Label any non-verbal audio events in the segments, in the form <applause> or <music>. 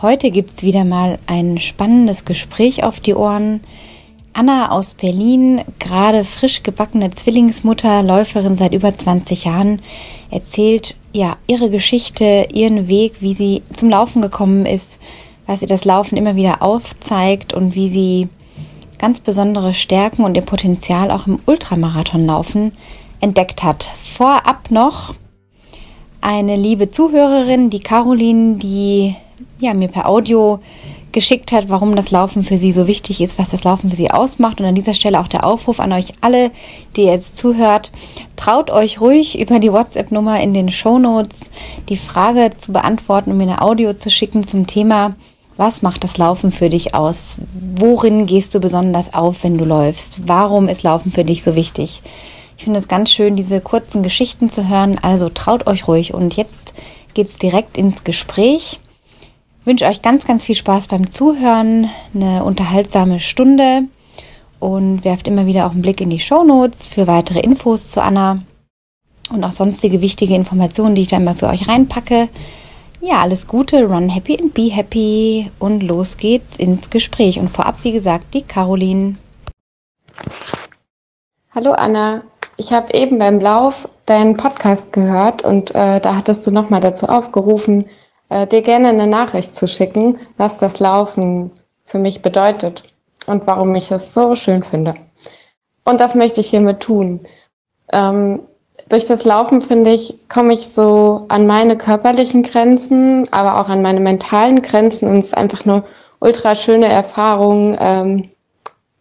Heute gibt es wieder mal ein spannendes Gespräch auf die Ohren. Anna aus Berlin, gerade frisch gebackene Zwillingsmutter, Läuferin seit über 20 Jahren, erzählt ja ihre Geschichte, ihren Weg, wie sie zum Laufen gekommen ist, was ihr das Laufen immer wieder aufzeigt und wie sie ganz besondere Stärken und ihr Potenzial auch im Ultramarathonlaufen entdeckt hat. Vorab noch eine liebe Zuhörerin, die Caroline, die ja, mir per Audio geschickt hat, warum das Laufen für sie so wichtig ist, was das Laufen für sie ausmacht. Und an dieser Stelle auch der Aufruf an euch alle, die jetzt zuhört, traut euch ruhig über die WhatsApp-Nummer in den Show Notes die Frage zu beantworten und mir eine Audio zu schicken zum Thema, was macht das Laufen für dich aus? Worin gehst du besonders auf, wenn du läufst? Warum ist Laufen für dich so wichtig? Ich finde es ganz schön, diese kurzen Geschichten zu hören. Also traut euch ruhig. Und jetzt geht's direkt ins Gespräch wünsche euch ganz, ganz viel Spaß beim Zuhören, eine unterhaltsame Stunde und werft immer wieder auch einen Blick in die Show Notes für weitere Infos zu Anna und auch sonstige wichtige Informationen, die ich da immer für euch reinpacke. Ja, alles Gute, run happy and be happy und los geht's ins Gespräch. Und vorab, wie gesagt, die Caroline. Hallo Anna, ich habe eben beim Lauf deinen Podcast gehört und äh, da hattest du nochmal dazu aufgerufen, äh, dir gerne eine Nachricht zu schicken, was das Laufen für mich bedeutet und warum ich es so schön finde. Und das möchte ich hiermit tun. Ähm, durch das Laufen, finde ich, komme ich so an meine körperlichen Grenzen, aber auch an meine mentalen Grenzen und es ist einfach eine ultra schöne Erfahrung, ähm,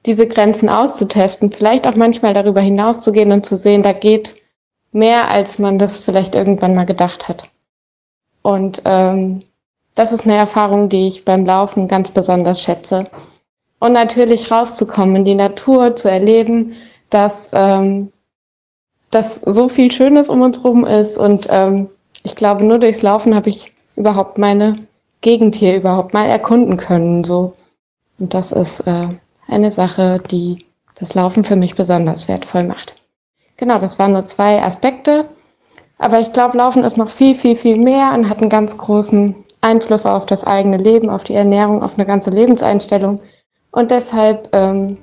diese Grenzen auszutesten, vielleicht auch manchmal darüber hinauszugehen und zu sehen, da geht mehr, als man das vielleicht irgendwann mal gedacht hat. Und ähm, das ist eine Erfahrung, die ich beim Laufen ganz besonders schätze. Und natürlich rauszukommen in die Natur, zu erleben, dass, ähm, dass so viel Schönes um uns rum ist. Und ähm, ich glaube, nur durchs Laufen habe ich überhaupt meine Gegend hier überhaupt mal erkunden können. So. Und das ist äh, eine Sache, die das Laufen für mich besonders wertvoll macht. Genau, das waren nur zwei Aspekte. Aber ich glaube, Laufen ist noch viel, viel, viel mehr und hat einen ganz großen Einfluss auf das eigene Leben, auf die Ernährung, auf eine ganze Lebenseinstellung. Und deshalb ähm,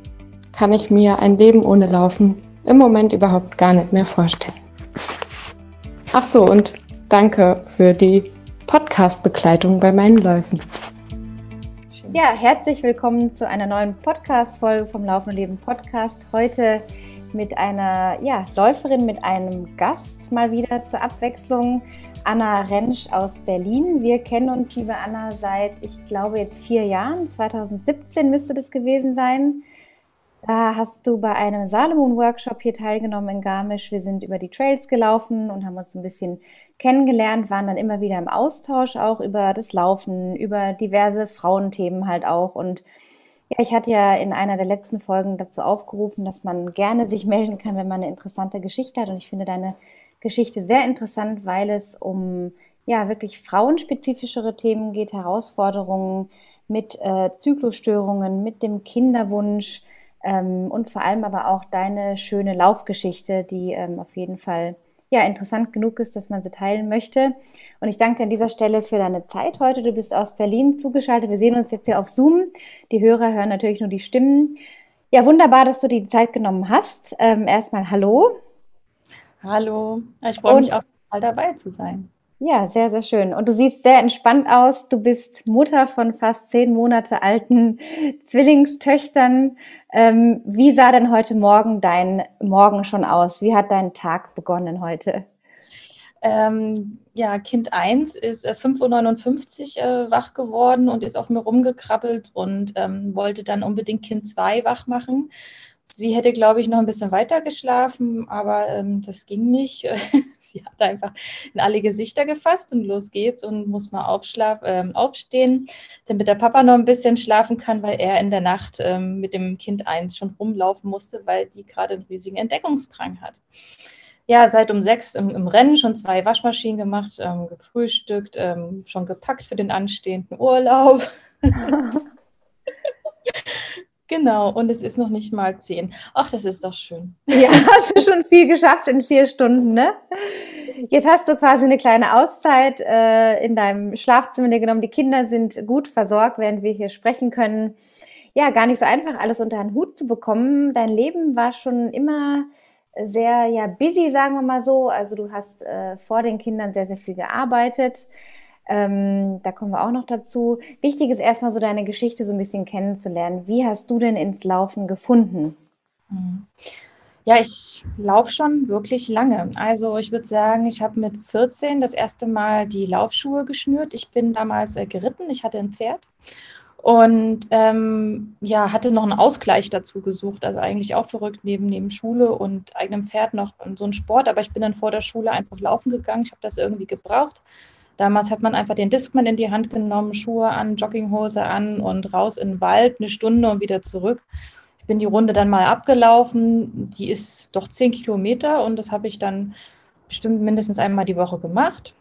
kann ich mir ein Leben ohne Laufen im Moment überhaupt gar nicht mehr vorstellen. Ach so, und danke für die Podcast-Begleitung bei meinen Läufen. Ja, herzlich willkommen zu einer neuen Podcast-Folge vom Laufende Leben Podcast. Heute mit einer ja, Läuferin, mit einem Gast mal wieder zur Abwechslung. Anna Rentsch aus Berlin. Wir kennen uns, liebe Anna, seit, ich glaube, jetzt vier Jahren. 2017 müsste das gewesen sein. Da hast du bei einem Salomon-Workshop hier teilgenommen in Garmisch. Wir sind über die Trails gelaufen und haben uns ein bisschen kennengelernt, waren dann immer wieder im Austausch auch über das Laufen, über diverse Frauenthemen halt auch. Und ja, ich hatte ja in einer der letzten Folgen dazu aufgerufen, dass man gerne sich <laughs> melden kann, wenn man eine interessante Geschichte hat. Und ich finde deine Geschichte sehr interessant, weil es um ja wirklich frauenspezifischere Themen geht, Herausforderungen mit äh, Zyklusstörungen, mit dem Kinderwunsch ähm, und vor allem aber auch deine schöne Laufgeschichte, die ähm, auf jeden Fall ja, interessant genug ist, dass man sie teilen möchte. Und ich danke dir an dieser Stelle für deine Zeit heute. Du bist aus Berlin zugeschaltet. Wir sehen uns jetzt hier auf Zoom. Die Hörer hören natürlich nur die Stimmen. Ja, wunderbar, dass du die Zeit genommen hast. Ähm, erstmal Hallo. Hallo. Ich freue mich auch mal dabei zu sein. Ja, sehr, sehr schön. Und du siehst sehr entspannt aus. Du bist Mutter von fast zehn Monate alten <laughs> Zwillingstöchtern. Ähm, wie sah denn heute Morgen dein Morgen schon aus? Wie hat dein Tag begonnen heute? Ähm, ja, Kind 1 ist äh, 5.59 Uhr äh, wach geworden und ist auf mir rumgekrabbelt und ähm, wollte dann unbedingt Kind 2 wach machen. Sie hätte, glaube ich, noch ein bisschen weiter geschlafen, aber ähm, das ging nicht. <laughs> Sie hat einfach in alle Gesichter gefasst und los geht's und muss mal aufschlaf, ähm, aufstehen, damit der Papa noch ein bisschen schlafen kann, weil er in der Nacht ähm, mit dem Kind eins schon rumlaufen musste, weil die gerade einen riesigen Entdeckungsdrang hat. Ja, seit um sechs im, im Rennen schon zwei Waschmaschinen gemacht, ähm, gefrühstückt, ähm, schon gepackt für den anstehenden Urlaub. <laughs> <laughs> Genau, und es ist noch nicht mal zehn. Ach, das ist doch schön. <laughs> Ja, hast du schon viel geschafft in vier Stunden, ne? Jetzt hast du quasi eine kleine Auszeit äh, in deinem Schlafzimmer genommen. Die Kinder sind gut versorgt, während wir hier sprechen können. Ja, gar nicht so einfach, alles unter einen Hut zu bekommen. Dein Leben war schon immer sehr ja busy, sagen wir mal so. Also du hast äh, vor den Kindern sehr, sehr viel gearbeitet. Ähm, da kommen wir auch noch dazu. Wichtig ist erstmal so deine Geschichte so ein bisschen kennenzulernen. Wie hast du denn ins Laufen gefunden? Mhm. Ja, ich laufe schon wirklich lange. Also ich würde sagen, ich habe mit 14 das erste Mal die Laufschuhe geschnürt. Ich bin damals äh, geritten, ich hatte ein Pferd und ähm, ja, hatte noch einen Ausgleich dazu gesucht. Also eigentlich auch verrückt, neben, neben Schule und eigenem Pferd noch so ein Sport. Aber ich bin dann vor der Schule einfach laufen gegangen. Ich habe das irgendwie gebraucht. Damals hat man einfach den Discman in die Hand genommen, Schuhe an, Jogginghose an und raus in den Wald, eine Stunde und wieder zurück. Ich bin die Runde dann mal abgelaufen. Die ist doch zehn Kilometer und das habe ich dann bestimmt mindestens einmal die Woche gemacht.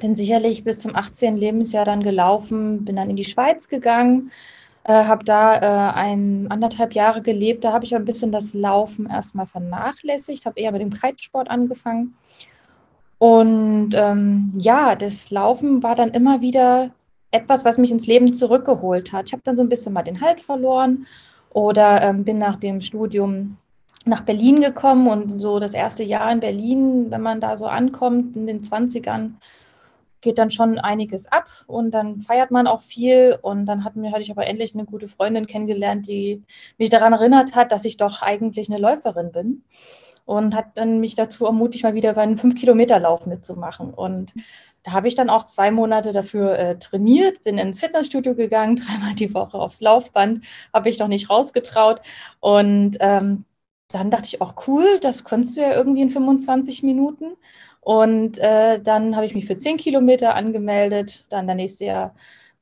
Bin sicherlich bis zum 18. Lebensjahr dann gelaufen, bin dann in die Schweiz gegangen, äh, habe da äh, ein anderthalb Jahre gelebt. Da habe ich ein bisschen das Laufen erstmal vernachlässigt, habe eher mit dem Kitesport angefangen und ähm, ja, das Laufen war dann immer wieder etwas, was mich ins Leben zurückgeholt hat. Ich habe dann so ein bisschen mal den Halt verloren oder ähm, bin nach dem Studium nach Berlin gekommen und so das erste Jahr in Berlin, wenn man da so ankommt in den 20ern, geht dann schon einiges ab und dann feiert man auch viel und dann hatten, hatte ich aber endlich eine gute Freundin kennengelernt, die mich daran erinnert hat, dass ich doch eigentlich eine Läuferin bin und hat dann mich dazu ermutigt, mal wieder bei einem 5-Kilometer-Lauf mitzumachen. Und da habe ich dann auch zwei Monate dafür äh, trainiert, bin ins Fitnessstudio gegangen, <laughs> dreimal die Woche aufs Laufband, habe ich noch nicht rausgetraut. Und ähm, dann dachte ich auch, cool, das kannst du ja irgendwie in 25 Minuten. Und äh, dann habe ich mich für 10 Kilometer angemeldet. Dann der nächste Jahr,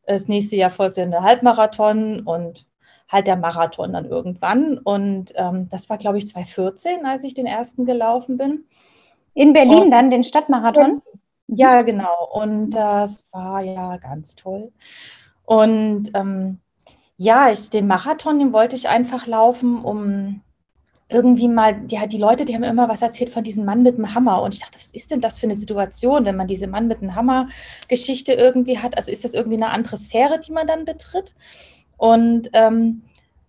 das nächste Jahr folgte der Halbmarathon und halt der Marathon dann irgendwann. Und ähm, das war, glaube ich, 2014, als ich den ersten gelaufen bin. In Berlin und, dann, den Stadtmarathon? Ja, genau. Und das war ja ganz toll. Und ähm, ja, ich, den Marathon, den wollte ich einfach laufen, um irgendwie mal, ja, die Leute, die haben immer was erzählt von diesem Mann mit dem Hammer. Und ich dachte, was ist denn das für eine Situation, wenn man diese Mann mit dem Hammer-Geschichte irgendwie hat? Also ist das irgendwie eine andere Sphäre, die man dann betritt? Und ähm,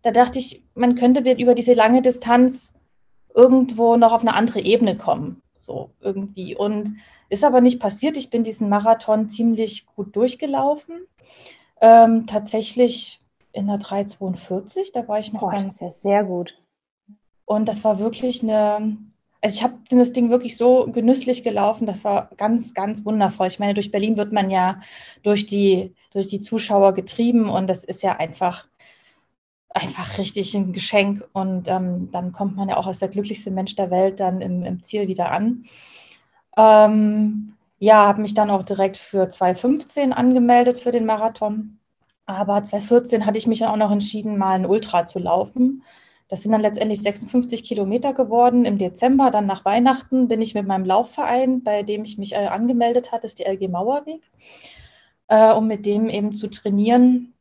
da dachte ich, man könnte über diese lange Distanz irgendwo noch auf eine andere Ebene kommen. So irgendwie. Und ist aber nicht passiert. Ich bin diesen Marathon ziemlich gut durchgelaufen. Ähm, tatsächlich in der 342, da war ich noch. Boah, das ist ja sehr gut. Und das war wirklich eine, also ich habe das Ding wirklich so genüsslich gelaufen, das war ganz, ganz wundervoll. Ich meine, durch Berlin wird man ja durch die durch die Zuschauer getrieben und das ist ja einfach, einfach richtig ein Geschenk. Und ähm, dann kommt man ja auch als der glücklichste Mensch der Welt dann im, im Ziel wieder an. Ähm, ja, habe mich dann auch direkt für 2015 angemeldet für den Marathon. Aber 2014 hatte ich mich dann auch noch entschieden, mal ein Ultra zu laufen. Das sind dann letztendlich 56 Kilometer geworden im Dezember. Dann nach Weihnachten bin ich mit meinem Laufverein, bei dem ich mich äh, angemeldet hatte, ist die LG Mauerweg äh, um mit dem eben zu trainieren.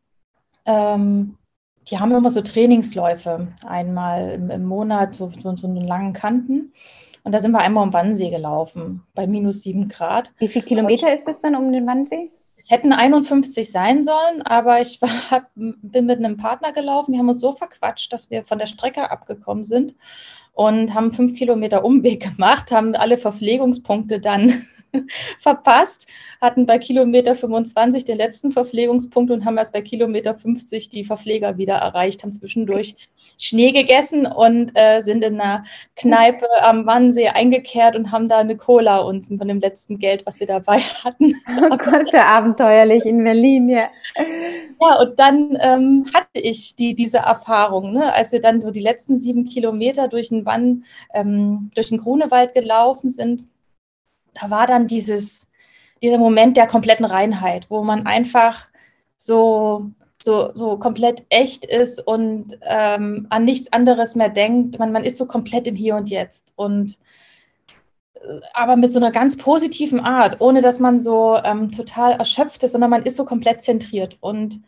Ähm, die haben immer so Trainingsläufe, einmal im, im Monat, so, so, so einen langen Kanten. Und da sind wir einmal um Wannsee gelaufen, bei minus sieben Grad. Wie viele Kilometer ist es dann um den Wannsee? Es hätten 51 sein sollen, aber ich war, bin mit einem Partner gelaufen. Wir haben uns so verquatscht, dass wir von der Strecke abgekommen sind und haben fünf Kilometer Umweg gemacht, haben alle Verpflegungspunkte dann <laughs> verpasst, hatten bei Kilometer 25 den letzten Verpflegungspunkt und haben erst bei Kilometer 50 die Verpfleger wieder erreicht, haben zwischendurch Schnee gegessen und äh, sind in einer Kneipe am Wannsee eingekehrt und haben da eine Cola uns von dem letzten Geld, was wir dabei <laughs> hatten. Oh Gott, sehr abenteuerlich in Berlin, ja. Ja, und dann ähm, hatte ich die, diese Erfahrung, ne, als wir dann so die letzten sieben Kilometer durch den Wann, ähm, durch den Grunewald gelaufen sind da war dann dieses, dieser Moment der kompletten Reinheit, wo man einfach so, so, so komplett echt ist und ähm, an nichts anderes mehr denkt. Man, man ist so komplett im Hier und Jetzt. Und äh, aber mit so einer ganz positiven Art, ohne dass man so ähm, total erschöpft ist, sondern man ist so komplett zentriert. Und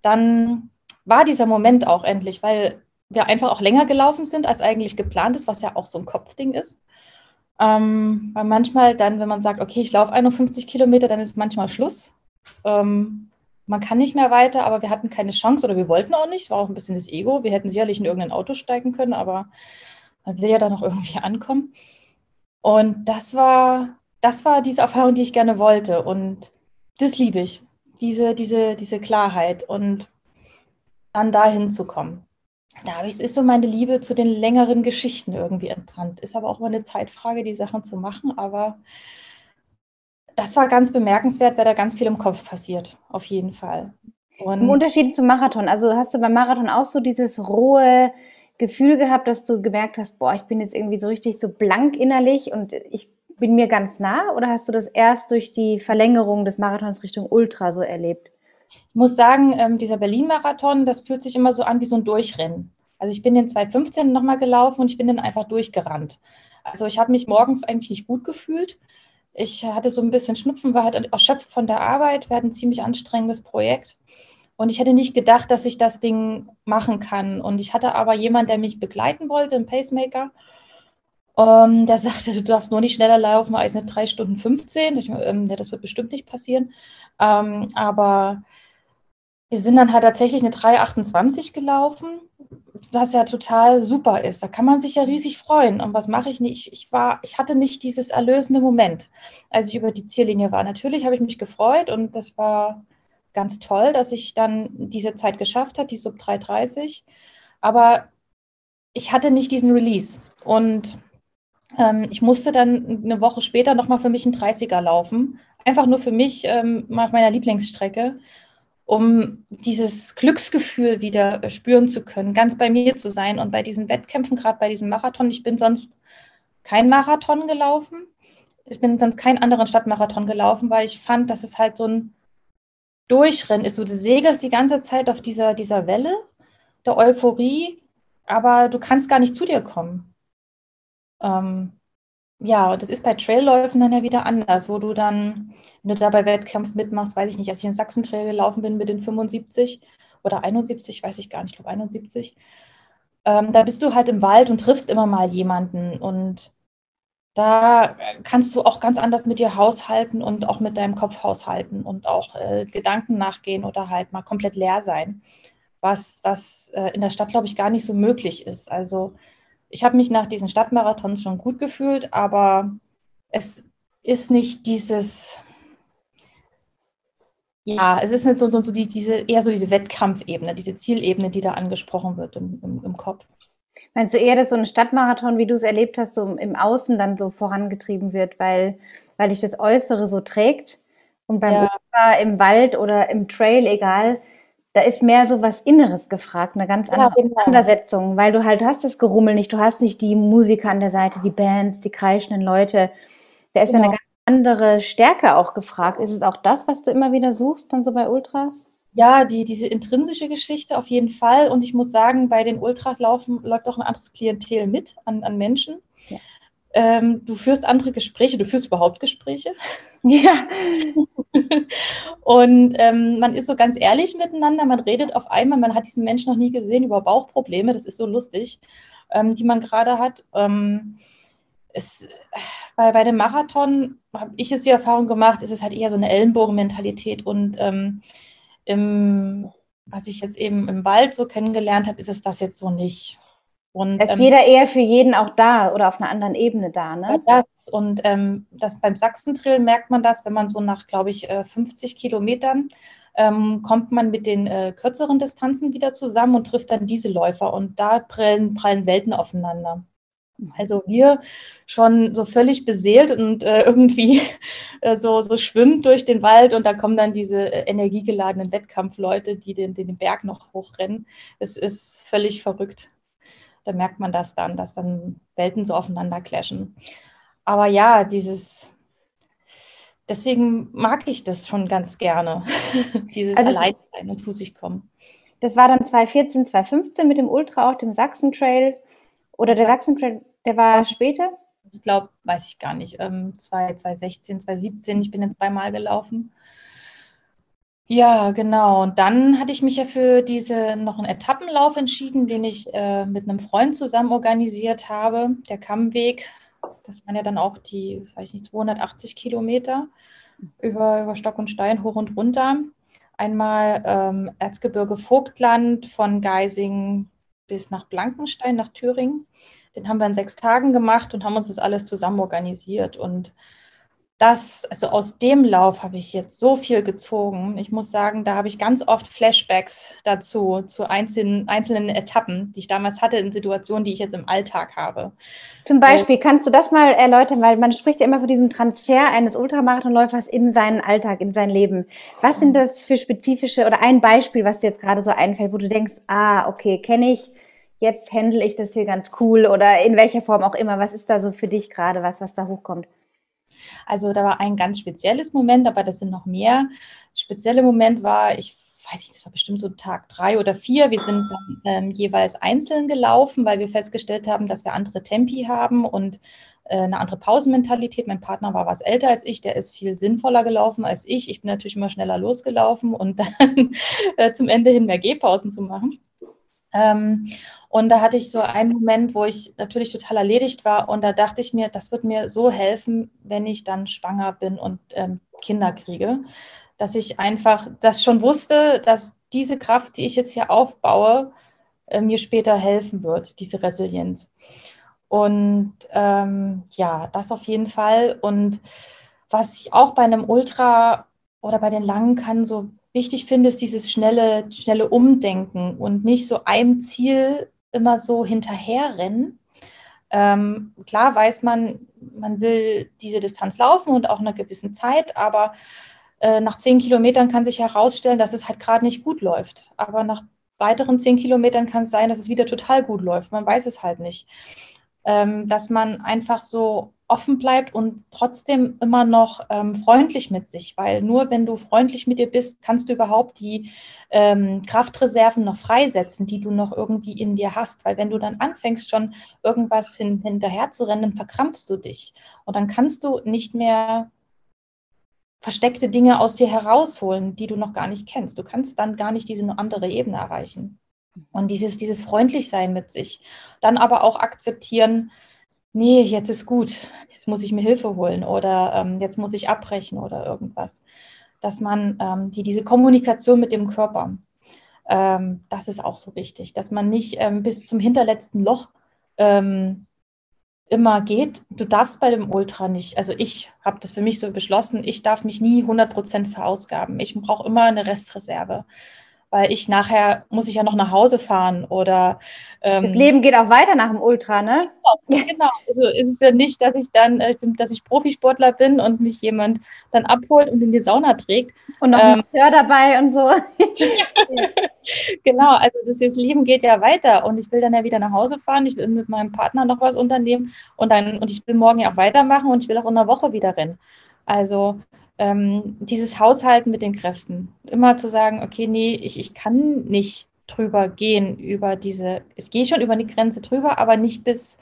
dann war dieser Moment auch endlich, weil wir einfach auch länger gelaufen sind, als eigentlich geplant ist, was ja auch so ein Kopfding ist. Ähm, weil manchmal dann, wenn man sagt, okay, ich laufe 51 Kilometer, dann ist manchmal Schluss. Ähm, man kann nicht mehr weiter, aber wir hatten keine Chance oder wir wollten auch nicht. Es war auch ein bisschen das Ego. Wir hätten sicherlich in irgendein Auto steigen können, aber man will ja dann noch irgendwie ankommen. Und das war, das war diese Erfahrung, die ich gerne wollte. Und das liebe ich. Diese, diese, diese Klarheit und dann dahin zu kommen. Da habe ich, ist so meine Liebe zu den längeren Geschichten irgendwie entbrannt. Ist aber auch mal eine Zeitfrage, die Sachen zu machen. Aber das war ganz bemerkenswert, weil da ganz viel im Kopf passiert, auf jeden Fall. Und Im Unterschied zum Marathon, also hast du beim Marathon auch so dieses rohe Gefühl gehabt, dass du gemerkt hast, boah, ich bin jetzt irgendwie so richtig so blank innerlich und ich bin mir ganz nah? Oder hast du das erst durch die Verlängerung des Marathons Richtung Ultra so erlebt? Ich muss sagen, ähm, dieser Berlin-Marathon, das fühlt sich immer so an wie so ein Durchrennen. Also ich bin den 2015 nochmal gelaufen und ich bin dann einfach durchgerannt. Also ich habe mich morgens eigentlich nicht gut gefühlt. Ich hatte so ein bisschen Schnupfen, war halt erschöpft von der Arbeit, wir hatten ein ziemlich anstrengendes Projekt. Und ich hätte nicht gedacht, dass ich das Ding machen kann. Und ich hatte aber jemanden, der mich begleiten wollte, einen Pacemaker. Um, ähm, der sagte, du darfst nur nicht schneller laufen als eine 3 Stunden 15. Ich, ähm, ja, das wird bestimmt nicht passieren. Ähm, aber wir sind dann halt tatsächlich eine 3,28 gelaufen was ja total super ist. Da kann man sich ja riesig freuen. Und was mache ich nicht? Ich, war, ich hatte nicht dieses erlösende Moment, als ich über die Ziellinie war. Natürlich habe ich mich gefreut und das war ganz toll, dass ich dann diese Zeit geschafft habe, die Sub 330. Aber ich hatte nicht diesen Release. Und ähm, ich musste dann eine Woche später nochmal für mich einen 30er laufen. Einfach nur für mich ähm, meiner Lieblingsstrecke um dieses Glücksgefühl wieder spüren zu können, ganz bei mir zu sein. Und bei diesen Wettkämpfen, gerade bei diesem Marathon, ich bin sonst kein Marathon gelaufen. Ich bin sonst keinen anderen Stadtmarathon gelaufen, weil ich fand, dass es halt so ein Durchrennen ist. Du segelst die ganze Zeit auf dieser, dieser Welle der Euphorie, aber du kannst gar nicht zu dir kommen. Ähm, ja, und das ist bei Trailläufen dann ja wieder anders, wo du dann, wenn du da bei Wettkampf mitmachst, weiß ich nicht, als ich in Sachsen-Trail gelaufen bin mit den 75 oder 71, weiß ich gar nicht, ich glaube 71, ähm, da bist du halt im Wald und triffst immer mal jemanden und da kannst du auch ganz anders mit dir haushalten und auch mit deinem Kopf haushalten und auch äh, Gedanken nachgehen oder halt mal komplett leer sein, was, was äh, in der Stadt, glaube ich, gar nicht so möglich ist. Also ich habe mich nach diesen Stadtmarathons schon gut gefühlt, aber es ist nicht dieses, ja, es ist nicht so, so, so die, diese, eher so diese Wettkampfebene, diese Zielebene, die da angesprochen wird im, im, im Kopf. Meinst du eher, dass so ein Stadtmarathon, wie du es erlebt hast, so im Außen dann so vorangetrieben wird, weil, weil dich das Äußere so trägt? Und beim ja. im Wald oder im Trail, egal, da ist mehr so was Inneres gefragt, eine ganz andere ja, genau. Auseinandersetzung, weil du halt du hast das Gerummel nicht, du hast nicht die Musiker an der Seite, die Bands, die kreischenden Leute. Da ist genau. eine ganz andere Stärke auch gefragt. Ist es auch das, was du immer wieder suchst, dann so bei Ultras? Ja, die, diese intrinsische Geschichte auf jeden Fall. Und ich muss sagen, bei den Ultras laufen, läuft auch ein anderes Klientel mit an, an Menschen. Ähm, du führst andere Gespräche, du führst überhaupt Gespräche. Ja. <laughs> und ähm, man ist so ganz ehrlich miteinander, man redet auf einmal, man hat diesen Menschen noch nie gesehen über Bauchprobleme, das ist so lustig, ähm, die man gerade hat. Ähm, es, bei, bei dem Marathon habe ich es die Erfahrung gemacht, ist es halt eher so eine Ellenbogenmentalität und ähm, im, was ich jetzt eben im Wald so kennengelernt habe, ist es das jetzt so nicht. Und, ist ähm, jeder eher für jeden auch da oder auf einer anderen Ebene da, ne? Das, und ähm, das beim Sachsentrail merkt man das, wenn man so nach, glaube ich, 50 äh, Kilometern ähm, kommt man mit den äh, kürzeren Distanzen wieder zusammen und trifft dann diese Läufer und da prallen, prallen Welten aufeinander. Also wir schon so völlig beseelt und äh, <laughs> irgendwie äh, so, so schwimmt durch den Wald und da kommen dann diese äh, energiegeladenen Wettkampfleute, die den, den Berg noch hochrennen. Es ist völlig verrückt da merkt man das dann, dass dann Welten so aufeinander clashen. Aber ja, dieses, deswegen mag ich das schon ganz gerne, <laughs> dieses also Alleinsein und zu sich kommen. Das war dann 2014, 2015 mit dem Ultra, auch dem Sachsen-Trail. Oder der Sachsen-Trail, der war später? Ich glaube, weiß ich gar nicht. Ähm, 2016, 2017, ich bin jetzt zweimal gelaufen. Ja, genau. Und dann hatte ich mich ja für diese noch einen Etappenlauf entschieden, den ich äh, mit einem Freund zusammen organisiert habe, der Kammweg. Das waren ja dann auch die, weiß nicht, 280 Kilometer über, über Stock und Stein hoch und runter. Einmal ähm, Erzgebirge Vogtland von Geising bis nach Blankenstein, nach Thüringen. Den haben wir in sechs Tagen gemacht und haben uns das alles zusammen organisiert. Und das, also aus dem Lauf habe ich jetzt so viel gezogen. Ich muss sagen, da habe ich ganz oft Flashbacks dazu, zu einzelnen, einzelnen Etappen, die ich damals hatte, in Situationen, die ich jetzt im Alltag habe. Zum Beispiel, so. kannst du das mal erläutern, weil man spricht ja immer von diesem Transfer eines Ultramarathonläufers in seinen Alltag, in sein Leben. Was sind das für spezifische oder ein Beispiel, was dir jetzt gerade so einfällt, wo du denkst, ah, okay, kenne ich, jetzt handle ich das hier ganz cool oder in welcher Form auch immer. Was ist da so für dich gerade, was, was da hochkommt? Also da war ein ganz spezielles Moment, aber das sind noch mehr. Das spezielle Moment war, ich weiß nicht, das war bestimmt so Tag drei oder vier. Wir sind dann ähm, jeweils einzeln gelaufen, weil wir festgestellt haben, dass wir andere Tempi haben und äh, eine andere Pausenmentalität. Mein Partner war was älter als ich, der ist viel sinnvoller gelaufen als ich. Ich bin natürlich immer schneller losgelaufen und <laughs> dann äh, zum Ende hin mehr Gehpausen zu machen. Ähm, und da hatte ich so einen Moment, wo ich natürlich total erledigt war. Und da dachte ich mir, das wird mir so helfen, wenn ich dann schwanger bin und ähm, Kinder kriege, dass ich einfach das schon wusste, dass diese Kraft, die ich jetzt hier aufbaue, äh, mir später helfen wird, diese Resilienz. Und ähm, ja, das auf jeden Fall. Und was ich auch bei einem Ultra oder bei den langen kann so wichtig finde, ist dieses schnelle, schnelle Umdenken und nicht so einem Ziel immer so hinterherrennen. Ähm, klar weiß man, man will diese Distanz laufen und auch in einer gewissen Zeit, aber äh, nach zehn Kilometern kann sich herausstellen, dass es halt gerade nicht gut läuft. Aber nach weiteren zehn Kilometern kann es sein, dass es wieder total gut läuft. Man weiß es halt nicht. Ähm, dass man einfach so offen bleibt und trotzdem immer noch ähm, freundlich mit sich, weil nur wenn du freundlich mit dir bist, kannst du überhaupt die ähm, Kraftreserven noch freisetzen, die du noch irgendwie in dir hast. Weil wenn du dann anfängst, schon irgendwas hin, hinterher zu rennen, dann verkrampfst du dich. Und dann kannst du nicht mehr versteckte Dinge aus dir herausholen, die du noch gar nicht kennst. Du kannst dann gar nicht diese andere Ebene erreichen. Und dieses, dieses Freundlichsein mit sich. Dann aber auch akzeptieren, nee, jetzt ist gut, jetzt muss ich mir Hilfe holen oder ähm, jetzt muss ich abbrechen oder irgendwas. Dass man ähm, die, diese Kommunikation mit dem Körper, ähm, das ist auch so wichtig, dass man nicht ähm, bis zum hinterletzten Loch ähm, immer geht. Du darfst bei dem Ultra nicht, also ich habe das für mich so beschlossen, ich darf mich nie 100% verausgaben. Ich brauche immer eine Restreserve weil ich nachher muss ich ja noch nach Hause fahren oder ähm, das Leben geht auch weiter nach dem Ultra, ne? Genau, genau. Also ist es ja nicht, dass ich dann, äh, dass ich Profisportler bin und mich jemand dann abholt und in die Sauna trägt. Und noch ähm, ein Hör dabei und so. <laughs> genau, also das, das Leben geht ja weiter und ich will dann ja wieder nach Hause fahren, ich will mit meinem Partner noch was unternehmen und dann und ich will morgen ja auch weitermachen und ich will auch in einer Woche wieder rennen. Also ähm, dieses Haushalten mit den Kräften. Immer zu sagen, okay, nee, ich, ich kann nicht drüber gehen, über diese, ich gehe schon über die Grenze drüber, aber nicht bis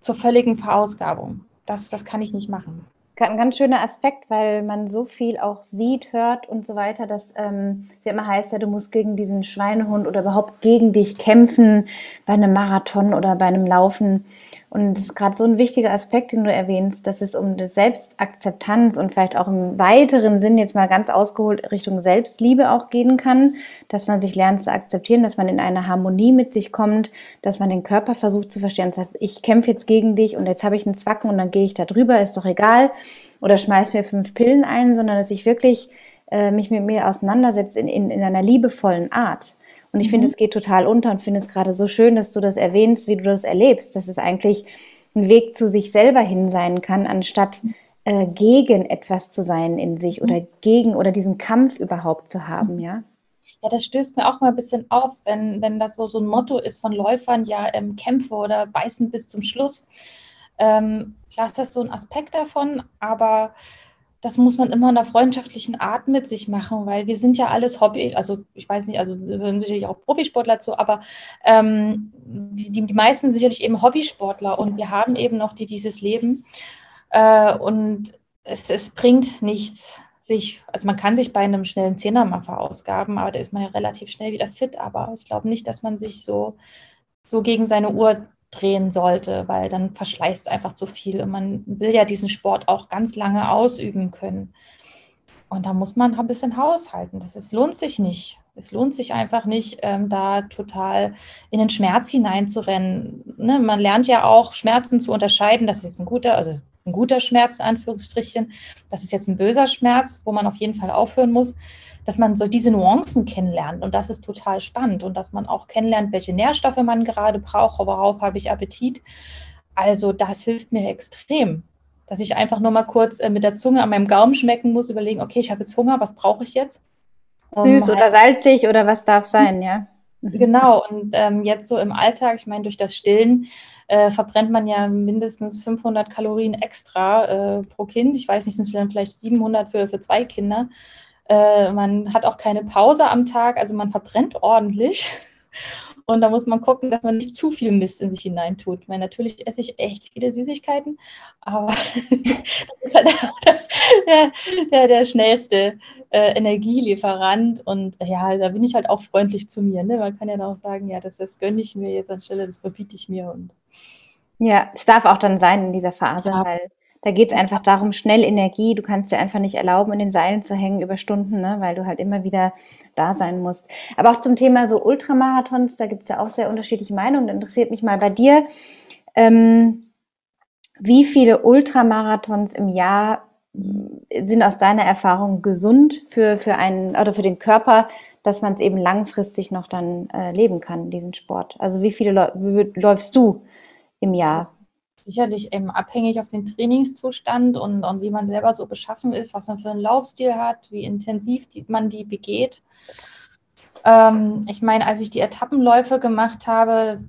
zur völligen Verausgabung. Das, das kann ich nicht machen ein ganz schöner Aspekt, weil man so viel auch sieht, hört und so weiter, dass ähm, es ja immer heißt, ja, du musst gegen diesen Schweinehund oder überhaupt gegen dich kämpfen bei einem Marathon oder bei einem Laufen. Und das ist gerade so ein wichtiger Aspekt, den du erwähnst, dass es um das Selbstakzeptanz und vielleicht auch im weiteren Sinn jetzt mal ganz ausgeholt Richtung Selbstliebe auch gehen kann, dass man sich lernt zu akzeptieren, dass man in eine Harmonie mit sich kommt, dass man den Körper versucht zu verstehen und sagt, ich kämpfe jetzt gegen dich und jetzt habe ich einen Zwacken und dann gehe ich da drüber, ist doch egal oder schmeiß mir fünf Pillen ein, sondern dass ich wirklich äh, mich mit mir auseinandersetze in, in, in einer liebevollen Art. Und ich mhm. finde, es geht total unter und finde es gerade so schön, dass du das erwähnst, wie du das erlebst, dass es eigentlich ein Weg zu sich selber hin sein kann, anstatt äh, gegen etwas zu sein in sich oder gegen oder diesen Kampf überhaupt zu haben, ja. Ja, das stößt mir auch mal ein bisschen auf, wenn, wenn das so, so ein Motto ist von Läufern, ja, ähm, kämpfe oder beißen bis zum Schluss. Ähm, klar ist das so ein Aspekt davon, aber das muss man immer in einer freundschaftlichen Art mit sich machen, weil wir sind ja alles Hobby, also ich weiß nicht, also hören sicherlich auch Profisportler zu, aber ähm, die, die meisten sicherlich eben Hobbysportler und wir haben eben noch die, dieses Leben äh, und es, es bringt nichts, sich, also man kann sich bei einem schnellen Zehner mal verausgaben, aber da ist man ja relativ schnell wieder fit. Aber ich glaube nicht, dass man sich so, so gegen seine Uhr drehen sollte, weil dann verschleißt einfach zu viel. Und man will ja diesen Sport auch ganz lange ausüben können. Und da muss man ein bisschen haushalten. Das ist, lohnt sich nicht. Es lohnt sich einfach nicht, ähm, da total in den Schmerz hineinzurennen. Ne? Man lernt ja auch, Schmerzen zu unterscheiden. Das ist jetzt ein guter, also ein guter Schmerz, in Anführungsstrichen. Das ist jetzt ein böser Schmerz, wo man auf jeden Fall aufhören muss. Dass man so diese Nuancen kennenlernt. Und das ist total spannend. Und dass man auch kennenlernt, welche Nährstoffe man gerade braucht, worauf habe ich Appetit. Also das hilft mir extrem dass ich einfach nur mal kurz äh, mit der Zunge an meinem Gaumen schmecken muss, überlegen, okay, ich habe jetzt Hunger, was brauche ich jetzt? Um Süß oder halt salzig oder was darf sein, ja. <laughs> Genau, und ähm, jetzt so im Alltag, ich meine, durch das Stillen äh, verbrennt man ja mindestens 500 Kalorien extra äh, pro Kind. Ich weiß nicht, sind dann vielleicht 700 für, für zwei Kinder. Äh, man hat auch keine Pause am Tag, also man verbrennt ordentlich. <laughs> Und da muss man gucken, dass man nicht zu viel Mist in sich hineintut. Weil natürlich esse ich echt viele Süßigkeiten, aber <laughs> das ist halt <laughs> der, der, der schnellste äh, Energielieferant. Und ja, da bin ich halt auch freundlich zu mir. Ne? Man kann ja auch sagen, ja, das, das gönne ich mir jetzt anstelle, das verbiete ich mir. Und ja, es darf auch dann sein in dieser Phase, ja. weil da geht es einfach darum, schnell Energie. Du kannst dir einfach nicht erlauben, in den Seilen zu hängen über Stunden, ne? weil du halt immer wieder da sein musst. Aber auch zum Thema so Ultramarathons, da gibt es ja auch sehr unterschiedliche Meinungen. Da interessiert mich mal bei dir, ähm, wie viele Ultramarathons im Jahr sind aus deiner Erfahrung gesund für, für einen oder für den Körper, dass man es eben langfristig noch dann äh, leben kann, diesen Sport? Also wie viele läufst du im Jahr? Sicherlich eben abhängig auf den Trainingszustand und, und wie man selber so beschaffen ist, was man für einen Laufstil hat, wie intensiv man die begeht. Ähm, ich meine, als ich die Etappenläufe gemacht habe,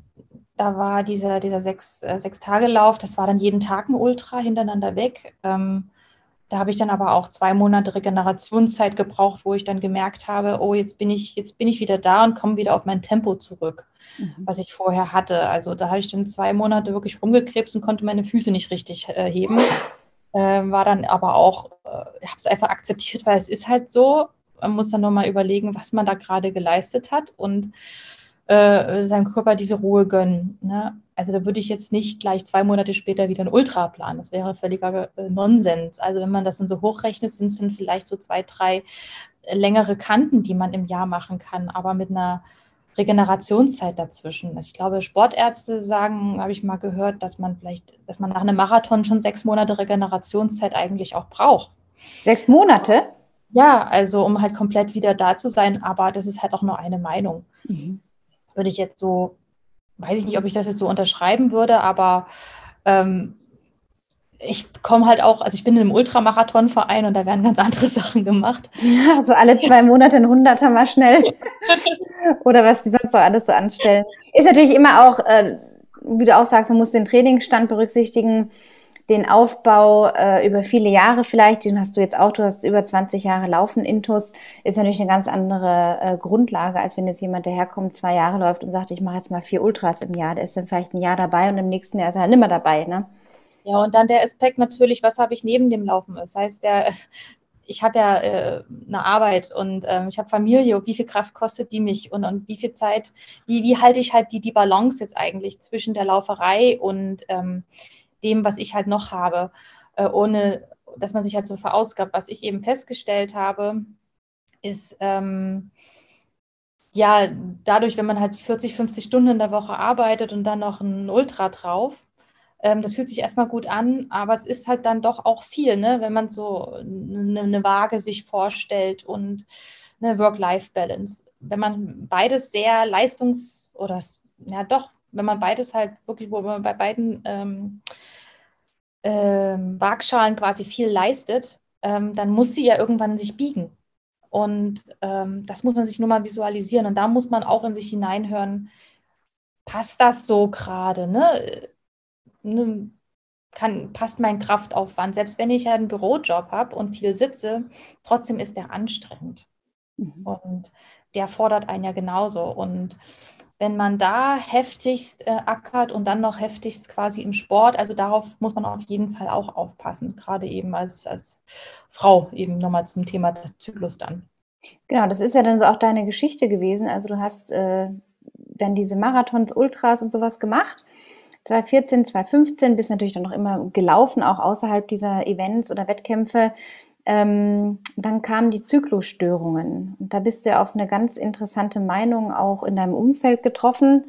da war dieser, dieser sechs, äh, sechs Tage Lauf, das war dann jeden Tag ein Ultra hintereinander weg. Ähm, da habe ich dann aber auch zwei Monate Regenerationszeit gebraucht, wo ich dann gemerkt habe, oh, jetzt bin ich, jetzt bin ich wieder da und komme wieder auf mein Tempo zurück, mhm. was ich vorher hatte. Also da habe ich dann zwei Monate wirklich rumgekrebst und konnte meine Füße nicht richtig äh, heben. Äh, war dann aber auch, äh, habe es einfach akzeptiert, weil es ist halt so. Man muss dann nochmal überlegen, was man da gerade geleistet hat und äh, seinem Körper diese Ruhe gönnen. Ne? Also da würde ich jetzt nicht gleich zwei Monate später wieder ein Ultra planen. Das wäre völliger äh, Nonsens. Also wenn man das dann so hochrechnet, sind es dann vielleicht so zwei, drei äh, längere Kanten, die man im Jahr machen kann, aber mit einer Regenerationszeit dazwischen. Ich glaube, Sportärzte sagen, habe ich mal gehört, dass man vielleicht, dass man nach einem Marathon schon sechs Monate Regenerationszeit eigentlich auch braucht. Sechs Monate? Ja, also um halt komplett wieder da zu sein, aber das ist halt auch nur eine Meinung. Mhm würde ich jetzt so, weiß ich nicht, ob ich das jetzt so unterschreiben würde, aber ähm, ich komme halt auch, also ich bin in einem Ultramarathonverein und da werden ganz andere <laughs> Sachen gemacht. Ja, also alle zwei <laughs> Monate ein Hunderter mal schnell. <laughs> Oder was die sonst so alles so anstellen. Ist natürlich immer auch, äh, wie du auch sagst, man muss den Trainingsstand berücksichtigen den Aufbau äh, über viele Jahre vielleicht, den hast du jetzt auch, du hast über 20 Jahre Laufen Intus, ist natürlich eine ganz andere äh, Grundlage, als wenn jetzt jemand daherkommt, zwei Jahre läuft und sagt, ich mache jetzt mal vier Ultras im Jahr, der ist dann vielleicht ein Jahr dabei und im nächsten Jahr ist er halt nimmer dabei, ne? Ja, und dann der Aspekt natürlich, was habe ich neben dem Laufen? Das heißt, der, ich habe ja äh, eine Arbeit und ähm, ich habe Familie, wie viel Kraft kostet die mich und, und wie viel Zeit, wie, wie halte ich halt die, die Balance jetzt eigentlich zwischen der Lauferei und ähm, dem, was ich halt noch habe, äh, ohne dass man sich halt so verausgabt. Was ich eben festgestellt habe, ist, ähm, ja, dadurch, wenn man halt 40, 50 Stunden in der Woche arbeitet und dann noch ein Ultra drauf, ähm, das fühlt sich erstmal gut an, aber es ist halt dann doch auch viel, ne? wenn man so eine, eine Waage sich vorstellt und eine Work-Life-Balance. Wenn man beides sehr leistungs- oder ja doch, wenn man beides halt wirklich, wo man bei beiden ähm, ähm, Waagschalen quasi viel leistet, ähm, dann muss sie ja irgendwann sich biegen. Und ähm, das muss man sich nur mal visualisieren. Und da muss man auch in sich hineinhören, passt das so gerade? Ne? ne? Kann, passt mein Kraftaufwand? Selbst wenn ich ja einen Bürojob habe und viel sitze, trotzdem ist der anstrengend. Mhm. Und der fordert einen ja genauso. Und wenn man da heftigst äh, ackert und dann noch heftigst quasi im Sport, also darauf muss man auf jeden Fall auch aufpassen, gerade eben als, als Frau, eben nochmal zum Thema Zyklus dann. Genau, das ist ja dann so auch deine Geschichte gewesen. Also du hast äh, dann diese Marathons, Ultras und sowas gemacht. 2014, 2015 bist natürlich dann noch immer gelaufen, auch außerhalb dieser Events oder Wettkämpfe. Ähm, dann kamen die Zyklusstörungen. Und da bist du ja auf eine ganz interessante Meinung auch in deinem Umfeld getroffen,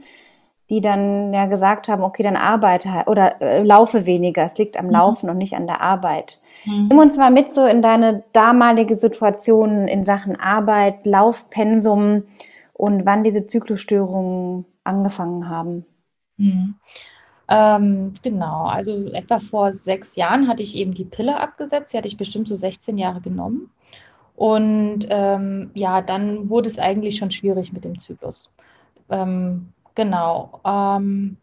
die dann ja gesagt haben, okay, dann arbeite oder äh, laufe weniger. Es liegt am mhm. Laufen mhm. und nicht an der Arbeit. Mhm. Nimm uns mal mit so in deine damalige Situation in Sachen Arbeit, Laufpensum und wann diese Zyklusstörungen angefangen haben. Mhm. Ähm, genau, also etwa vor sechs Jahren hatte ich eben die Pille abgesetzt. Die hatte ich bestimmt so 16 Jahre genommen. Und ähm, ja, dann wurde es eigentlich schon schwierig mit dem Zyklus. Ähm, genau. Ähm,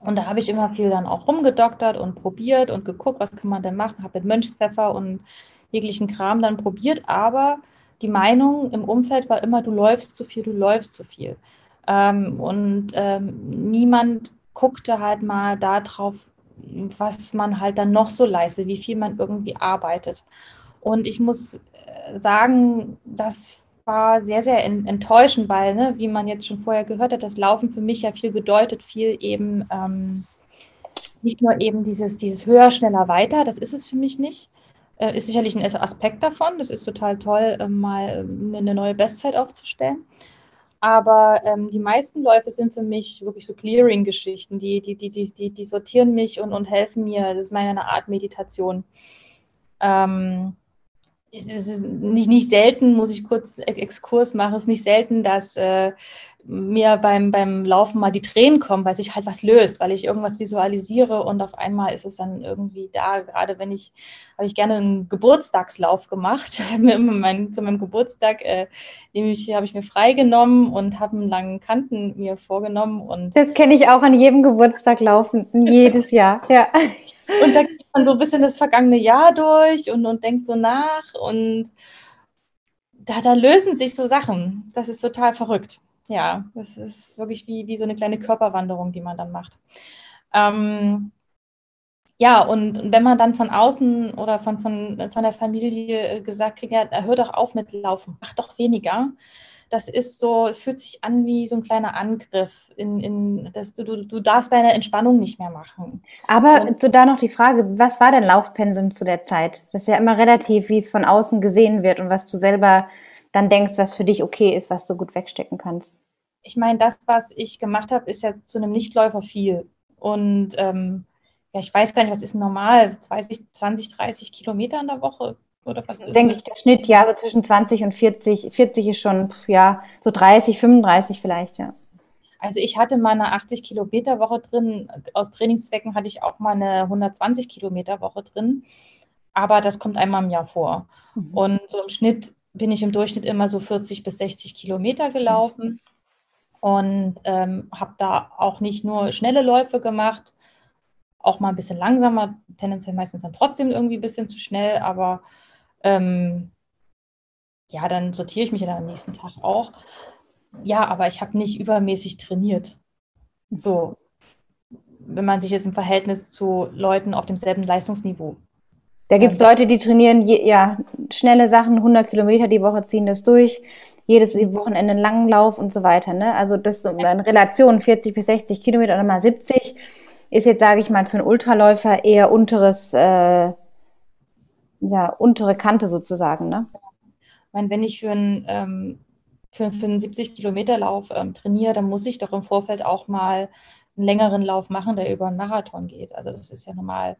und da habe ich immer viel dann auch rumgedoktert und probiert und geguckt, was kann man denn machen. Habe mit Mönchspfeffer und jeglichen Kram dann probiert. Aber die Meinung im Umfeld war immer, du läufst zu viel, du läufst zu viel. Ähm, und ähm, niemand guckte halt mal darauf, was man halt dann noch so leistet, wie viel man irgendwie arbeitet. Und ich muss äh, sagen, das war sehr, sehr enttäuschend, weil, ne, wie man jetzt schon vorher gehört hat, das Laufen für mich ja viel bedeutet, viel eben ähm, nicht nur eben dieses, dieses höher, schneller, weiter, das ist es für mich nicht. Äh, ist sicherlich ein Aspekt davon. Das ist total toll, äh, mal äh, eine neue Bestzeit aufzustellen. Aber ähm, die meisten Läufe sind für mich wirklich so Clearing-Geschichten. Die, die, die, die, die, sortieren mich und, und helfen mir. Das ist meine Art Meditation. Ähm, es ist nicht, nicht selten, muss ich kurz Exkurs machen, es ist nicht selten, dass äh, mir beim, beim Laufen mal die Tränen kommen, weil sich halt was löst, weil ich irgendwas visualisiere und auf einmal ist es dann irgendwie da. Gerade wenn ich, habe ich gerne einen Geburtstagslauf gemacht. <laughs> mein, zu meinem Geburtstag äh, nämlich habe ich mir freigenommen und habe einen langen Kanten mir vorgenommen. Und das kenne ich auch an jedem Geburtstag laufen, <laughs> jedes Jahr, ja. Und da geht man so ein bisschen das vergangene Jahr durch und, und denkt so nach und da, da lösen sich so Sachen. Das ist total verrückt ja, das ist wirklich wie, wie so eine kleine Körperwanderung, die man dann macht. Ähm, ja, und wenn man dann von außen oder von, von, von der Familie gesagt kriegt, ja, hör doch auf mit Laufen, mach doch weniger. Das ist so, fühlt sich an wie so ein kleiner Angriff, in, in, dass du, du, du darfst deine Entspannung nicht mehr machen. Aber und, so da noch die Frage, was war dein Laufpensum zu der Zeit? Das ist ja immer relativ, wie es von außen gesehen wird und was du selber dann denkst, was für dich okay ist, was du gut wegstecken kannst. Ich meine, das, was ich gemacht habe, ist ja zu einem Nichtläufer viel. Und ähm, ja, ich weiß gar nicht, was ist normal? 20, 20 30 Kilometer in der Woche? Oder was ist Denke ich, der Schnitt, ja, so zwischen 20 und 40. 40 ist schon, ja, so 30, 35 vielleicht, ja. Also ich hatte mal eine 80 Kilometer Woche drin. Aus Trainingszwecken hatte ich auch mal eine 120 Kilometer Woche drin. Aber das kommt einmal im Jahr vor. Mhm. Und so im Schnitt bin ich im Durchschnitt immer so 40 bis 60 Kilometer gelaufen und ähm, habe da auch nicht nur schnelle Läufe gemacht, auch mal ein bisschen langsamer, tendenziell meistens dann trotzdem irgendwie ein bisschen zu schnell, aber ähm, ja, dann sortiere ich mich dann am nächsten Tag auch. Ja, aber ich habe nicht übermäßig trainiert. So, wenn man sich jetzt im Verhältnis zu Leuten auf demselben Leistungsniveau da gibt es Leute, die trainieren je, ja, schnelle Sachen, 100 Kilometer die Woche ziehen das durch, jedes Wochenende einen langen Lauf und so weiter. Ne? Also das in Relation 40 bis 60 Kilometer oder mal 70 ist jetzt, sage ich mal, für einen Ultraläufer eher unteres, äh, ja, untere Kante sozusagen. Ne? Ich meine, wenn ich für einen, ähm, für, einen 70 Kilometer Lauf ähm, trainiere, dann muss ich doch im Vorfeld auch mal einen längeren Lauf machen, der über einen Marathon geht. Also das ist ja normal.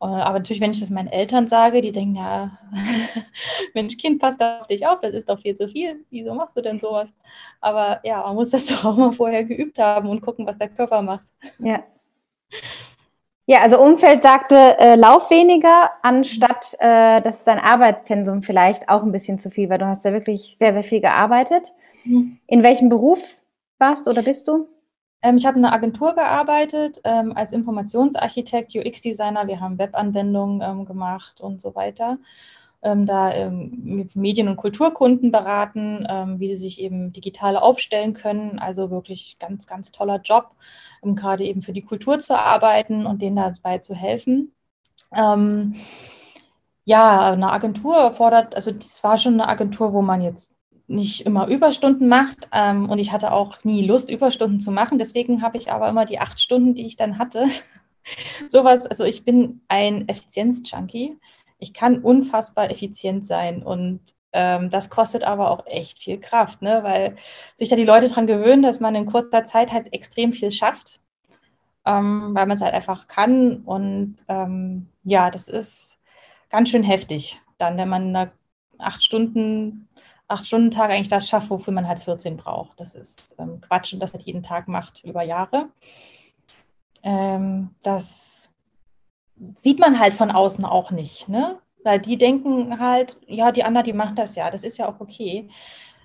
Äh, aber natürlich, wenn ich das meinen Eltern sage, die denken, ja, <laughs> Mensch, Kind, passt auf dich auf, das ist doch viel zu viel. Wieso machst du denn sowas? Aber ja, man muss das <laughs> doch auch mal vorher geübt haben und gucken, was der Körper macht. Ja. <laughs> Ja, also Umfeld sagte, äh, lauf weniger, anstatt äh, dass dein Arbeitspensum vielleicht auch ein bisschen zu viel, weil du hast ja wirklich sehr, sehr viel gearbeitet. Mhm. In welchem Beruf warst oder bist du? Ähm, ich habe in einer Agentur gearbeitet ähm, als Informationsarchitekt, UX-Designer. Wir haben Webanwendungen ähm, gemacht und so weiter. ähm, da ähm, Medien- und Kulturkunden beraten, ähm, wie sie sich eben digital aufstellen können. Also wirklich ganz, ganz toller Job, gerade eben für die Kultur zu arbeiten und denen dabei zu helfen. Ja, eine Agentur erfordert, also das war schon eine Agentur, wo man jetzt nicht immer Überstunden macht ähm, und ich hatte auch nie Lust, Überstunden zu machen. Deswegen habe ich aber immer die acht Stunden, die ich dann hatte. <laughs> Sowas, also ich bin ein Effizienz-Junkie. Ich kann unfassbar effizient sein und ähm, das kostet aber auch echt viel Kraft, ne? weil sich da die Leute daran gewöhnen, dass man in kurzer Zeit halt extrem viel schafft, ähm, weil man es halt einfach kann. Und ähm, ja, das ist ganz schön heftig, dann, wenn man acht Stunden, acht Stunden Tag eigentlich das schafft, wofür man halt 14 braucht. Das ist ähm, Quatsch und das halt jeden Tag macht über Jahre. Ähm, das sieht man halt von außen auch nicht, ne? Weil die denken halt, ja, die anderen, die machen das ja, das ist ja auch okay.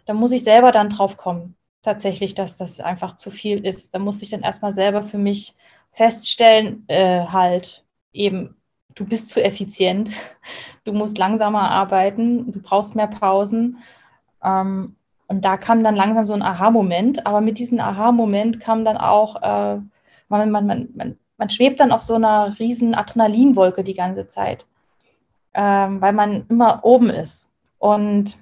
Da muss ich selber dann drauf kommen, tatsächlich, dass das einfach zu viel ist. Da muss ich dann erstmal selber für mich feststellen, äh, halt eben, du bist zu effizient, <laughs> du musst langsamer arbeiten, du brauchst mehr Pausen. Ähm, und da kam dann langsam so ein Aha-Moment, aber mit diesem Aha-Moment kam dann auch, äh, man, man, man, man, schwebt dann auf so einer riesen Adrenalinwolke die ganze Zeit, ähm, weil man immer oben ist. Und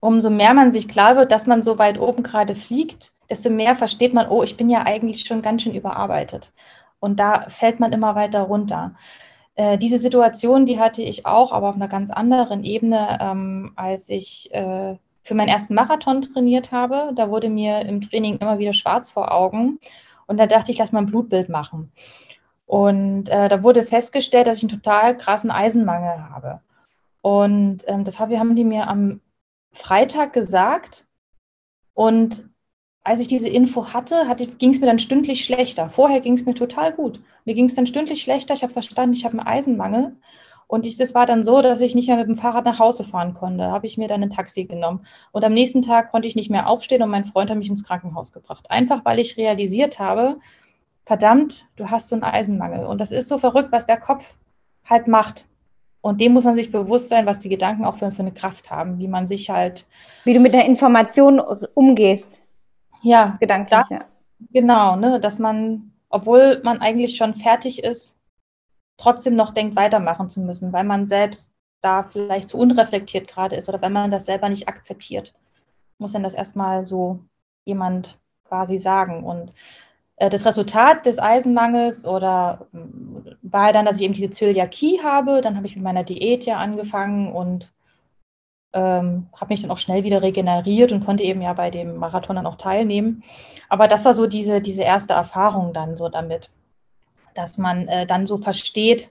umso mehr man sich klar wird, dass man so weit oben gerade fliegt, desto mehr versteht man, oh, ich bin ja eigentlich schon ganz schön überarbeitet. Und da fällt man immer weiter runter. Äh, diese Situation, die hatte ich auch, aber auf einer ganz anderen Ebene, ähm, als ich äh, für meinen ersten Marathon trainiert habe. Da wurde mir im Training immer wieder schwarz vor Augen. Und da dachte ich, lass mal ein Blutbild machen. Und äh, da wurde festgestellt, dass ich einen total krassen Eisenmangel habe. Und ähm, das haben die mir am Freitag gesagt. Und als ich diese Info hatte, hatte ging es mir dann stündlich schlechter. Vorher ging es mir total gut. Mir ging es dann stündlich schlechter. Ich habe verstanden, ich habe einen Eisenmangel. Und ich, das war dann so, dass ich nicht mehr mit dem Fahrrad nach Hause fahren konnte. Habe ich mir dann ein Taxi genommen. Und am nächsten Tag konnte ich nicht mehr aufstehen und mein Freund hat mich ins Krankenhaus gebracht. Einfach weil ich realisiert habe, verdammt, du hast so einen Eisenmangel. Und das ist so verrückt, was der Kopf halt macht. Und dem muss man sich bewusst sein, was die Gedanken auch für, für eine Kraft haben, wie man sich halt. Wie du mit der Information umgehst. Ja, gedanklich. Da, ja. Genau, ne, dass man, obwohl man eigentlich schon fertig ist, trotzdem noch denkt, weitermachen zu müssen, weil man selbst da vielleicht zu unreflektiert gerade ist oder wenn man das selber nicht akzeptiert, muss dann das erstmal so jemand quasi sagen. Und äh, das Resultat des Eisenmangels oder äh, war dann, dass ich eben diese Zöliakie habe. Dann habe ich mit meiner Diät ja angefangen und ähm, habe mich dann auch schnell wieder regeneriert und konnte eben ja bei dem Marathon dann auch teilnehmen. Aber das war so diese, diese erste Erfahrung dann so damit dass man äh, dann so versteht,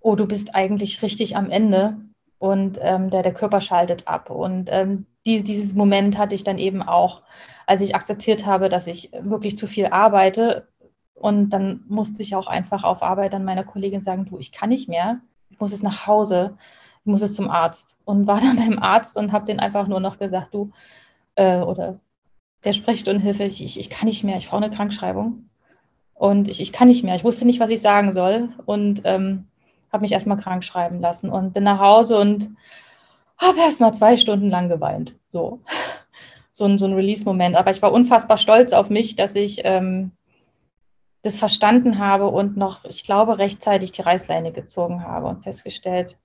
oh, du bist eigentlich richtig am Ende und ähm, der, der Körper schaltet ab. Und ähm, die, dieses Moment hatte ich dann eben auch, als ich akzeptiert habe, dass ich wirklich zu viel arbeite. Und dann musste ich auch einfach auf Arbeit an meiner Kollegin sagen, du, ich kann nicht mehr, ich muss jetzt nach Hause, muss jetzt zum Arzt. Und war dann <laughs> beim Arzt und habe den einfach nur noch gesagt, du, äh, oder der Sprechstundenhilfe, ich, ich, ich kann nicht mehr, ich brauche eine Krankschreibung. Und ich, ich kann nicht mehr. Ich wusste nicht, was ich sagen soll. Und ähm, habe mich erstmal krank schreiben lassen und bin nach Hause und habe erstmal zwei Stunden lang geweint. So, <laughs> so ein, so ein Release-Moment. Aber ich war unfassbar stolz auf mich, dass ich ähm, das verstanden habe und noch, ich glaube, rechtzeitig die Reißleine gezogen habe und festgestellt,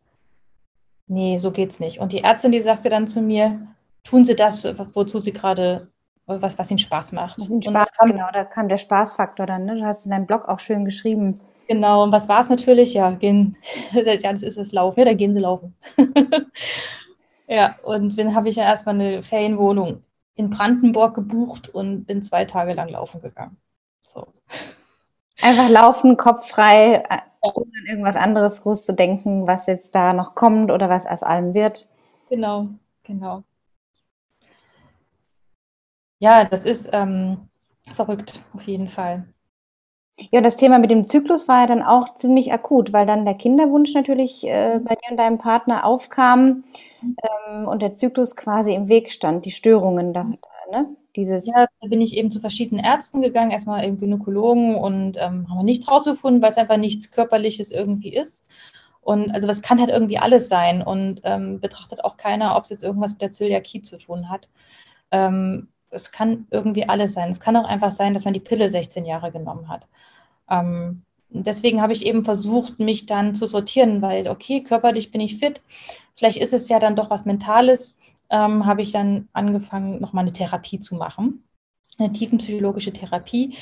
nee, so geht's nicht. Und die Ärztin, die sagte dann zu mir, tun Sie das, wozu Sie gerade was, was ihnen Spaß macht. Was ihnen Spaß, kam, genau, da kam der Spaßfaktor dann, ne? Du hast in deinem Blog auch schön geschrieben. Genau, und was war es natürlich? Ja, gehen, <laughs> ja, das ist das Laufen, ja, da gehen sie laufen. <laughs> ja, und dann habe ich ja erstmal eine Ferienwohnung in Brandenburg gebucht und bin zwei Tage lang laufen gegangen. So. Einfach laufen, Kopf frei, an irgendwas anderes groß zu denken, was jetzt da noch kommt oder was aus allem wird. Genau, genau ja, das ist ähm, verrückt, auf jeden Fall. Ja, das Thema mit dem Zyklus war ja dann auch ziemlich akut, weil dann der Kinderwunsch natürlich äh, bei dir und deinem Partner aufkam mhm. ähm, und der Zyklus quasi im Weg stand, die Störungen da, ne? Dieses ja, da bin ich eben zu verschiedenen Ärzten gegangen, erstmal im Gynäkologen und ähm, haben nichts rausgefunden, weil es einfach nichts Körperliches irgendwie ist. Und also das kann halt irgendwie alles sein und ähm, betrachtet auch keiner, ob es jetzt irgendwas mit der Zöliakie zu tun hat. Ähm, es kann irgendwie alles sein. Es kann auch einfach sein, dass man die Pille 16 Jahre genommen hat. Ähm, deswegen habe ich eben versucht, mich dann zu sortieren, weil, okay, körperlich bin ich fit, vielleicht ist es ja dann doch was Mentales, ähm, habe ich dann angefangen, nochmal eine Therapie zu machen, eine tiefenpsychologische Therapie.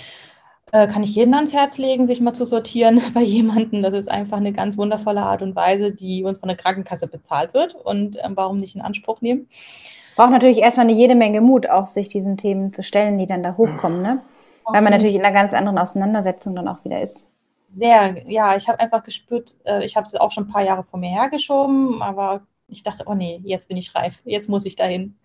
Äh, kann ich jedem ans Herz legen, sich mal zu sortieren <laughs> bei jemandem. Das ist einfach eine ganz wundervolle Art und Weise, die uns von der Krankenkasse bezahlt wird und äh, warum nicht in Anspruch nehmen. Braucht natürlich erstmal eine jede Menge Mut, auch sich diesen Themen zu stellen, die dann da hochkommen, ne? Weil man natürlich in einer ganz anderen Auseinandersetzung dann auch wieder ist. Sehr, ja, ich habe einfach gespürt, äh, ich habe es auch schon ein paar Jahre vor mir hergeschoben, aber ich dachte, oh nee, jetzt bin ich reif, jetzt muss ich dahin.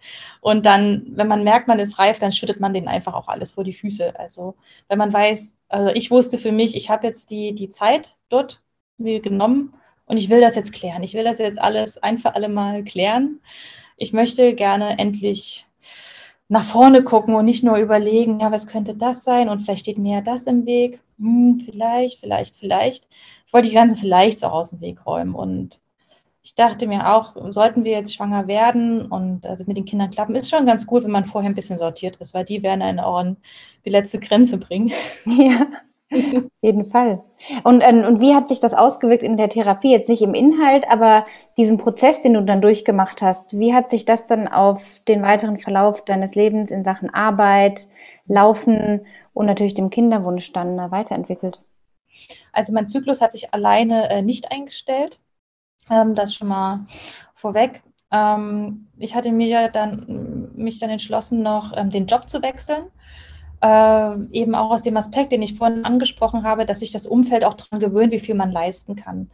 Und dann, wenn man merkt, man ist reif, dann schüttet man denen einfach auch alles vor die Füße. Also wenn man weiß, also ich wusste für mich, ich habe jetzt die, die Zeit dort genommen und ich will das jetzt klären. Ich will das jetzt alles ein für alle Mal klären. Ich möchte gerne endlich nach vorne gucken und nicht nur überlegen, ja, was könnte das sein und vielleicht steht mir ja das im Weg. Hm, vielleicht, vielleicht, vielleicht. Ich wollte die ganzen Vielleicht auch aus dem Weg räumen und ich dachte mir auch, sollten wir jetzt schwanger werden und also mit den Kindern klappen, ist schon ganz gut, wenn man vorher ein bisschen sortiert ist, weil die werden einen auch an die letzte Grenze bringen. <laughs> Ja, auf jeden Fall. Und, ähm, und wie hat sich das ausgewirkt in der Therapie? Jetzt nicht im Inhalt, aber diesen Prozess, den du dann durchgemacht hast, wie hat sich das dann auf den weiteren Verlauf deines Lebens in Sachen Arbeit, Laufen und natürlich dem Kinderwunsch dann äh, weiterentwickelt? Also mein Zyklus hat sich alleine äh, nicht eingestellt. Ähm, das schon mal vorweg. Ähm, ich hatte mir dann, mich dann entschlossen, noch ähm, den Job zu wechseln. Äh, eben auch aus dem Aspekt, den ich vorhin angesprochen habe, dass sich das Umfeld auch daran gewöhnt, wie viel man leisten kann.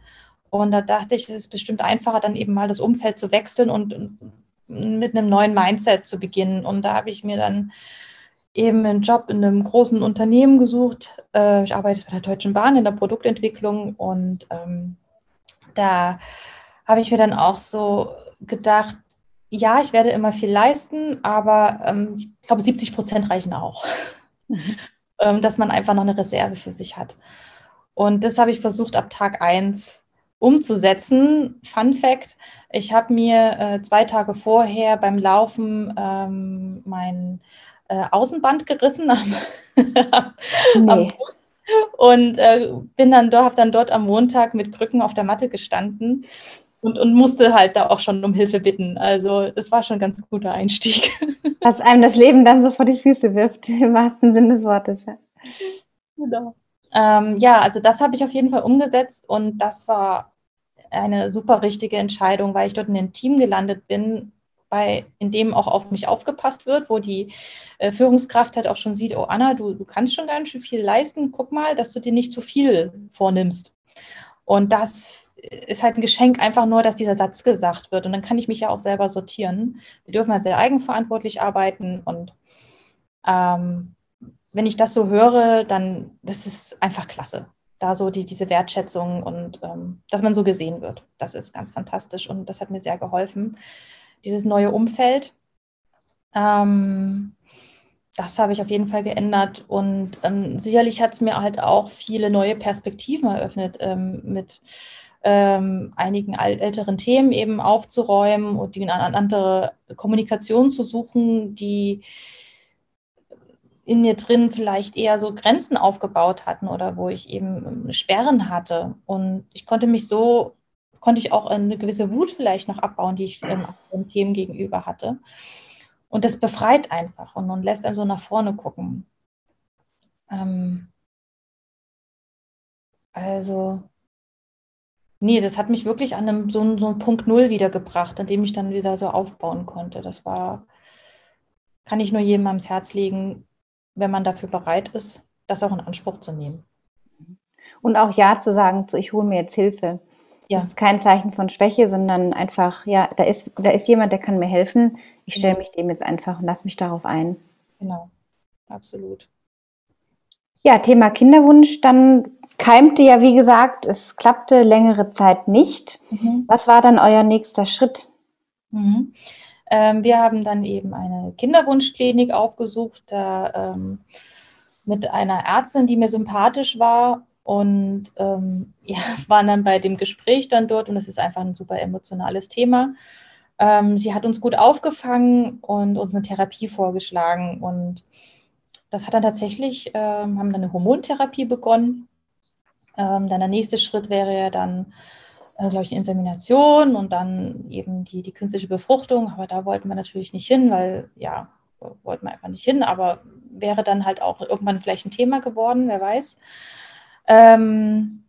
Und da dachte ich, es ist bestimmt einfacher, dann eben mal das Umfeld zu wechseln und, mit einem neuen Mindset zu beginnen. Und da habe ich mir dann eben einen Job in einem großen Unternehmen gesucht. Äh, ich arbeite bei der Deutschen Bahn in der Produktentwicklung und ähm, da habe ich mir dann auch so gedacht, ja, ich werde immer viel leisten, aber ähm, ich glaube, 70 Prozent reichen auch, mhm. <laughs> ähm, dass man einfach noch eine Reserve für sich hat. Und das habe ich versucht ab Tag 1 umzusetzen. Fun Fact, ich habe mir äh, zwei Tage vorher beim Laufen ähm, mein äh, Außenband gerissen am, <laughs> nee. am Fuß und äh, bin dann dort, habe dann dort am Montag mit Krücken auf der Matte gestanden und, und musste halt da auch schon um Hilfe bitten. Also das war schon ein ganz guter Einstieg. <laughs> Was einem das Leben dann so vor die Füße wirft, <laughs> im wahrsten Sinne des Wortes. Genau. Ähm, ja, also das habe ich auf jeden Fall umgesetzt und das war eine super richtige Entscheidung, weil ich dort in ein Team gelandet bin, bei, in dem auch auf mich aufgepasst wird, wo die äh, Führungskraft halt auch schon sieht, oh Anna, du, du kannst schon ganz schön viel leisten, guck mal, dass du dir nicht zu viel vornimmst. Und das ist halt ein Geschenk einfach nur, dass dieser Satz gesagt wird. Und dann kann ich mich ja auch selber sortieren. Wir dürfen halt sehr eigenverantwortlich arbeiten. Und ähm, wenn ich das so höre, dann das ist einfach klasse. Da so die, diese Wertschätzung und ähm, dass man so gesehen wird. Das ist ganz fantastisch und das hat mir sehr geholfen dieses neue Umfeld. Ähm, das habe ich auf jeden Fall geändert und ähm, sicherlich hat es mir halt auch viele neue Perspektiven eröffnet, ähm, mit ähm, einigen älteren Themen eben aufzuräumen und die eine andere Kommunikation zu suchen, die in mir drin vielleicht eher so Grenzen aufgebaut hatten oder wo ich eben ähm, Sperren hatte. Und ich konnte mich so konnte ich auch eine gewisse Wut vielleicht noch abbauen, die ich ähm, den Themen gegenüber hatte. Und das befreit einfach und, und lässt einen so nach vorne gucken. Ähm, also, nee, das hat mich wirklich an einem, so, so einem Punkt Null wiedergebracht, an dem ich dann wieder so aufbauen konnte. Das war, kann ich nur jedem ans Herz legen, wenn man dafür bereit ist, das auch in Anspruch zu nehmen. Und auch Ja zu sagen zu, ich hole mir jetzt Hilfe. Ja. Das ist kein Zeichen von Schwäche, sondern einfach, ja, da ist, da ist jemand, der kann mir helfen. Ich stelle mich dem jetzt einfach und lasse mich darauf ein. Genau, absolut. Ja, Thema Kinderwunsch, dann keimte ja, wie gesagt, es klappte längere Zeit nicht. Mhm. Was war dann euer nächster Schritt? Mhm. Ähm, wir haben dann eben eine Kinderwunschklinik aufgesucht, da, ähm, mit einer Ärztin, die mir sympathisch war und ähm, <laughs> ja, waren dann bei dem Gespräch dann dort und es ist einfach ein super emotionales Thema. Ähm, sie hat uns gut aufgefangen und uns eine Therapie vorgeschlagen und das hat dann tatsächlich, ähm, haben dann eine Hormontherapie begonnen. Ähm, dann der nächste Schritt wäre ja dann, äh, glaube ich, eine Insemination und dann eben die, die künstliche Befruchtung. Aber da wollten wir natürlich nicht hin, weil ja, wollten wir einfach nicht hin, aber wäre dann halt auch irgendwann vielleicht ein Thema geworden, wer weiß. Ähm,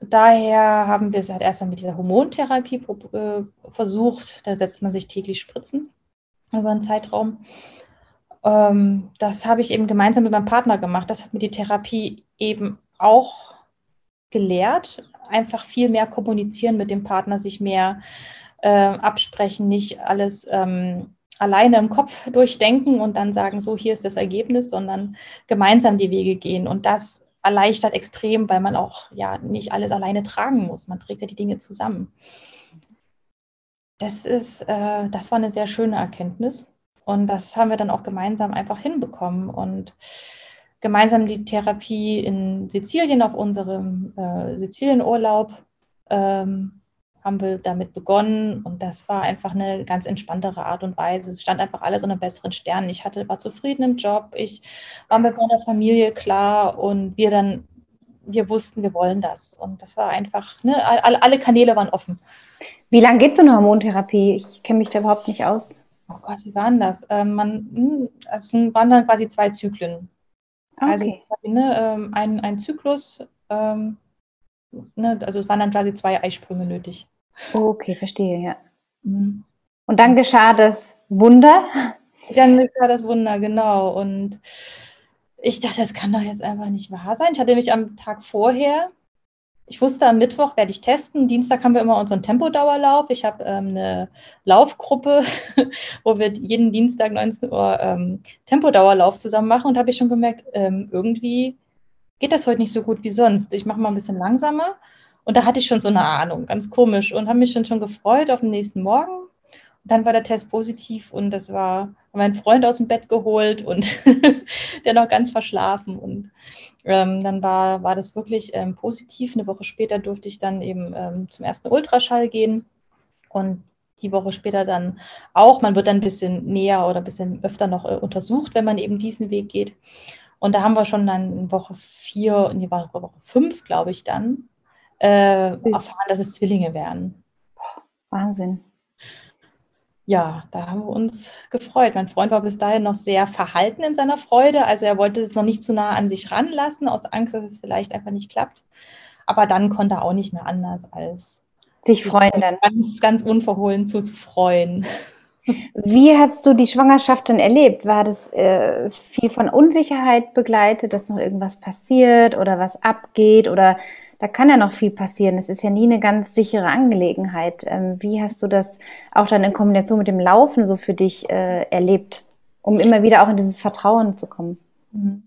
daher haben wir es halt erstmal mit dieser Hormontherapie äh, versucht. Da setzt man sich täglich Spritzen über einen Zeitraum. Ähm, das habe ich eben gemeinsam mit meinem Partner gemacht. Das hat mir die Therapie eben auch gelehrt. Einfach viel mehr kommunizieren mit dem Partner, sich mehr äh, absprechen, nicht alles ähm, alleine im Kopf durchdenken und dann sagen, so hier ist das Ergebnis, sondern gemeinsam die Wege gehen. Und das erleichtert extrem, weil man auch ja nicht alles alleine tragen muss. Man trägt ja die Dinge zusammen. Das ist, äh, das war eine sehr schöne Erkenntnis. Und das haben wir dann auch gemeinsam einfach hinbekommen und gemeinsam die Therapie in Sizilien auf unserem äh, Sizilienurlaub ähm, haben wir damit begonnen und das war einfach eine ganz entspanntere Art und Weise. Es stand einfach alles unter besseren Sternen. Ich hatte, war zufrieden im Job, ich war mit meiner Familie klar und wir dann, wir wussten, wir wollen das. Und das war einfach, ne, alle, alle Kanäle waren offen. Wie lange geht so eine Hormontherapie? Ich kenne mich da überhaupt nicht aus. Oh Gott, wie waren das? Ähm, man, hm, also es waren dann quasi zwei Zyklen. Also okay. Also ne, ähm, ein, ein Zyklus, ähm, ne, also es waren dann quasi zwei Eisprünge nötig. Okay, verstehe, ja. Mhm. Und dann geschah das Wunder. Dann geschah das Wunder, genau. Und ich dachte, das kann doch jetzt einfach nicht wahr sein. Ich hatte mich am Tag vorher, ich wusste, am Mittwoch werde ich testen. Dienstag haben wir immer unseren Tempodauerlauf. Ich habe ähm, eine Laufgruppe, <laughs> wo wir jeden Dienstag 19 Uhr ähm, Tempodauerlauf zusammen machen. Und habe ich schon gemerkt, ähm, irgendwie geht das heute nicht so gut wie sonst. Ich mache mal ein bisschen langsamer. Und da hatte ich schon so eine Ahnung, ganz komisch und habe mich schon schon gefreut auf den nächsten Morgen. Und dann war der Test positiv und das war mein Freund aus dem Bett geholt und <laughs> der noch ganz verschlafen. Und ähm, dann war, war das wirklich ähm, positiv. Eine Woche später durfte ich dann eben ähm, zum ersten Ultraschall gehen und die Woche später dann auch. Man wird dann ein bisschen näher oder ein bisschen öfter noch äh, untersucht, wenn man eben diesen Weg geht. Und da haben wir schon dann Woche vier, die Woche fünf, glaube ich, dann, äh, erfahren, dass es Zwillinge werden. Wahnsinn. Ja, da haben wir uns gefreut. Mein Freund war bis dahin noch sehr verhalten in seiner Freude. Also er wollte es noch nicht zu nah an sich ranlassen, aus Angst, dass es vielleicht einfach nicht klappt. Aber dann konnte er auch nicht mehr anders als sich freuen dann. Ganz, ganz unverhohlen freuen. Wie hast du die Schwangerschaft denn erlebt? War das äh, viel von Unsicherheit begleitet, dass noch irgendwas passiert oder was abgeht oder da kann ja noch viel passieren. Es ist ja nie eine ganz sichere Angelegenheit. Ähm, wie hast du das auch dann in Kombination mit dem Laufen so für dich äh, erlebt, um immer wieder auch in dieses Vertrauen zu kommen? Mhm.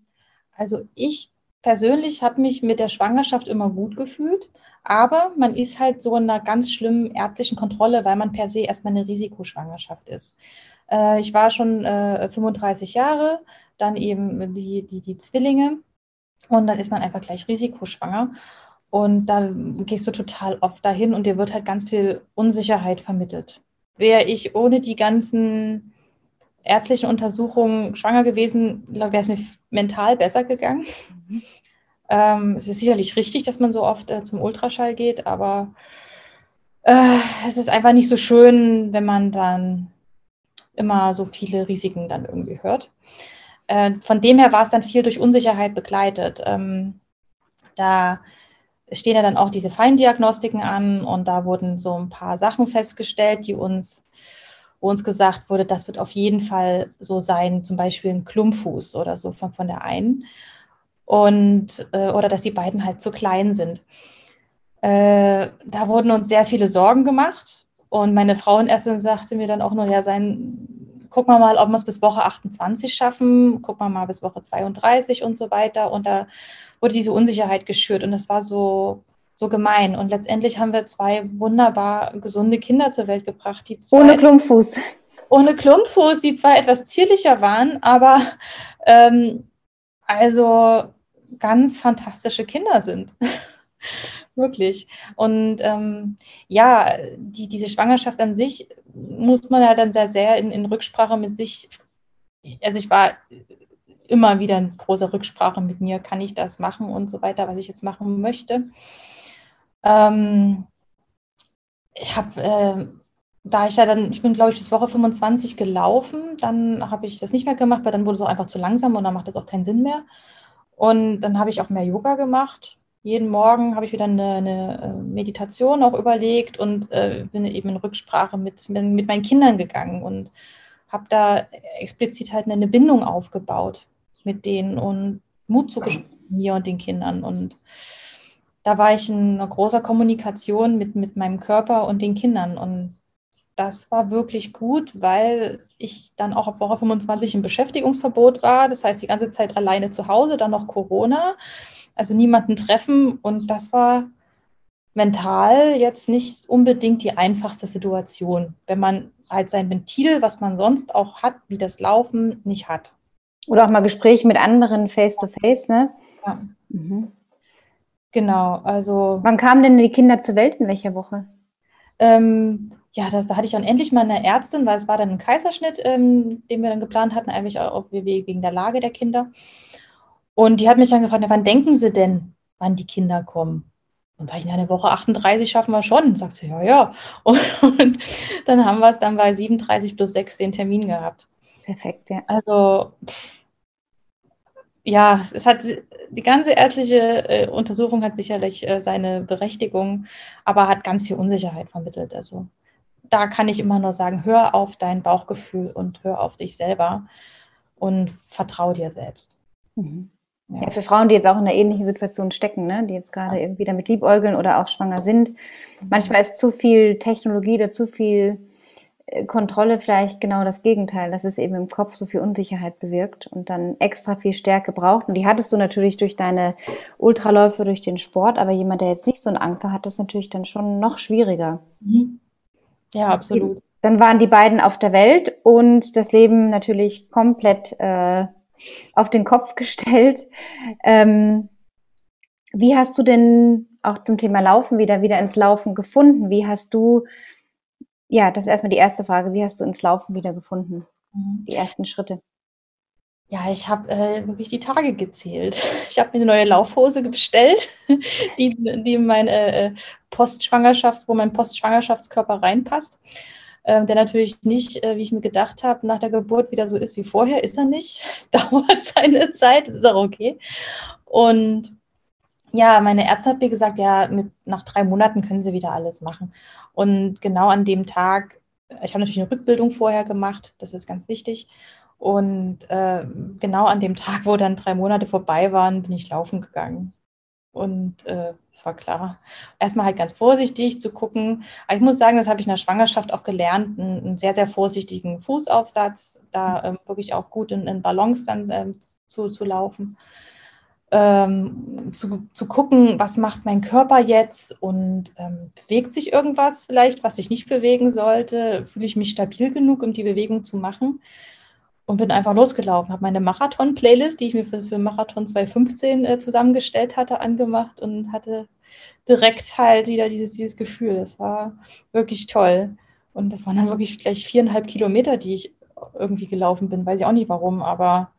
Also ich persönlich habe mich mit der Schwangerschaft immer gut gefühlt, aber man ist halt so in einer ganz schlimmen ärztlichen Kontrolle, weil man per se erstmal eine Risikoschwangerschaft ist. Äh, ich war schon äh, 35 Jahre, dann eben die, die, die Zwillinge und dann ist man einfach gleich risikoschwanger. Und dann gehst du total oft dahin und dir wird halt ganz viel Unsicherheit vermittelt. Wäre ich ohne die ganzen ärztlichen Untersuchungen schwanger gewesen, wäre es mir mental besser gegangen. Mhm. Ähm, es ist sicherlich richtig, dass man so oft äh, zum Ultraschall geht, aber äh, es ist einfach nicht so schön, wenn man dann immer so viele Risiken dann irgendwie hört. Äh, von dem her war es dann viel durch Unsicherheit begleitet. Ähm, da stehen ja dann auch diese Feindiagnostiken an und da wurden so ein paar Sachen festgestellt, die uns, wo uns gesagt wurde, das wird auf jeden Fall so sein, zum Beispiel ein Klumpfuß oder so von, von der einen. Und, äh, oder dass die beiden halt zu klein sind. Äh, da wurden uns sehr viele Sorgen gemacht. Und meine Frauenärztin sagte mir dann auch nur, ja, sein, gucken wir mal, ob wir es bis Woche 28 schaffen, gucken wir mal bis Woche 32 und so weiter. Und da wurde diese Unsicherheit geschürt und das war so, so gemein. Und letztendlich haben wir zwei wunderbar gesunde Kinder zur Welt gebracht. Die ohne Klumpfuß. Ohne Klumpfuß, die zwar etwas zierlicher waren, aber ähm, also ganz fantastische Kinder sind. <laughs> Wirklich. Und ähm, ja, die, diese Schwangerschaft an sich muss man ja dann sehr, sehr in, in Rücksprache mit sich, also ich war immer wieder in großer Rücksprache mit mir, kann ich das machen und so weiter, was ich jetzt machen möchte. Ähm, ich habe, äh, da ich ja dann, ich bin glaube ich bis Woche 25 gelaufen, dann habe ich das nicht mehr gemacht, weil dann wurde es auch einfach zu langsam und dann macht das auch keinen Sinn mehr. Und dann habe ich auch mehr Yoga gemacht. Jeden Morgen habe ich wieder eine, eine äh, Meditation auch überlegt und äh, bin eben in Rücksprache mit, mit meinen Kindern gegangen und habe da explizit halt eine Bindung aufgebaut mit denen und Mut zugesprochen, mir und den Kindern. Und da war ich in einer großer Kommunikation mit, mit meinem Körper und den Kindern. Und das war wirklich gut, weil ich dann auch ab Woche 25 im Beschäftigungsverbot war. Das heißt, die ganze Zeit alleine zu Hause, dann noch Corona, also niemanden treffen. Und das war mental jetzt nicht unbedingt die einfachste Situation, wenn man halt sein Ventil, was man sonst auch hat, wie das Laufen, nicht hat. Oder auch mal Gespräche mit anderen face-to-face, -face, ne? Ja. Mhm. Genau, also. Wann kamen denn die Kinder zur Welt? In welcher Woche? Ähm, ja, das, da hatte ich dann endlich mal eine Ärztin, weil es war dann ein Kaiserschnitt, ähm, den wir dann geplant hatten, eigentlich auch wegen der Lage der Kinder. Und die hat mich dann gefragt, wann denken Sie denn, wann die Kinder kommen? Und sage ich, in einer Woche 38 schaffen wir schon. Und sagt sie, ja, ja. Und, <laughs> und dann haben wir es dann bei 37 plus 6 den Termin gehabt. Perfekt, ja. Also, pff, ja, es hat die ganze ärztliche äh, Untersuchung hat sicherlich äh, seine Berechtigung, aber hat ganz viel Unsicherheit vermittelt. Also da kann ich immer nur sagen, hör auf dein Bauchgefühl und hör auf dich selber und vertrau dir selbst. Mhm. Ja. ja. für Frauen, die jetzt auch in einer ähnlichen Situation stecken, ne? die jetzt gerade irgendwie damit liebäugeln oder auch schwanger sind. Mhm. Manchmal ist zu viel Technologie oder zu viel Kontrolle vielleicht genau das Gegenteil, dass es eben im Kopf so viel Unsicherheit bewirkt und dann extra viel Stärke braucht. Und die hattest du natürlich durch deine Ultraläufe, durch den Sport, aber jemand, der jetzt nicht so einen Anker hat, ist natürlich dann schon noch schwieriger. Mhm. Ja, absolut. Dann waren die beiden auf der Welt und das Leben natürlich komplett äh, auf den Kopf <laughs> gestellt. Ähm, wie hast du denn auch zum Thema Laufen wieder wieder ins Laufen gefunden? Wie hast du ja, das ist erstmal die erste Frage. Wie hast du ins Laufen wieder gefunden? Mhm. Die ersten Schritte. Ja, ich habe äh, wirklich die Tage gezählt. Ich habe mir eine neue Laufhose bestellt, <laughs> die, die mein äh, Postschwangerschafts-, wo mein Postschwangerschaftskörper reinpasst. Ähm, der natürlich nicht, äh, wie ich mir gedacht habe, nach der Geburt wieder so ist wie vorher, ist er nicht. <laughs> Es dauert seine Zeit, ist auch okay. Und ja, meine Ärztin hat mir gesagt, ja, mit, nach drei Monaten können Sie wieder alles machen. Und genau an dem Tag, ich habe natürlich eine Rückbildung vorher gemacht, das ist ganz wichtig. Und äh, genau an dem Tag, wo dann drei Monate vorbei waren, bin ich laufen gegangen. Und äh, es äh, war klar. Erstmal halt ganz vorsichtig zu gucken. Aber ich muss sagen, das habe ich in der Schwangerschaft auch gelernt, einen, einen sehr, sehr vorsichtigen Fußaufsatz, da äh, wirklich auch gut in, in Balance dann äh, zu, zu laufen ähm, zu, zu gucken, was macht mein Körper jetzt und ähm, bewegt sich irgendwas vielleicht, was ich nicht bewegen sollte? Fühle ich mich stabil genug, um die Bewegung zu machen? Und bin einfach losgelaufen, habe meine Marathon-Playlist, die ich mir für, für Marathon 2015 äh, zusammengestellt hatte, angemacht und hatte direkt halt wieder dieses, dieses Gefühl. Das war wirklich toll. Und das waren dann wirklich gleich viereinhalb Kilometer, die ich irgendwie gelaufen bin. Weiß ich auch nicht warum, aber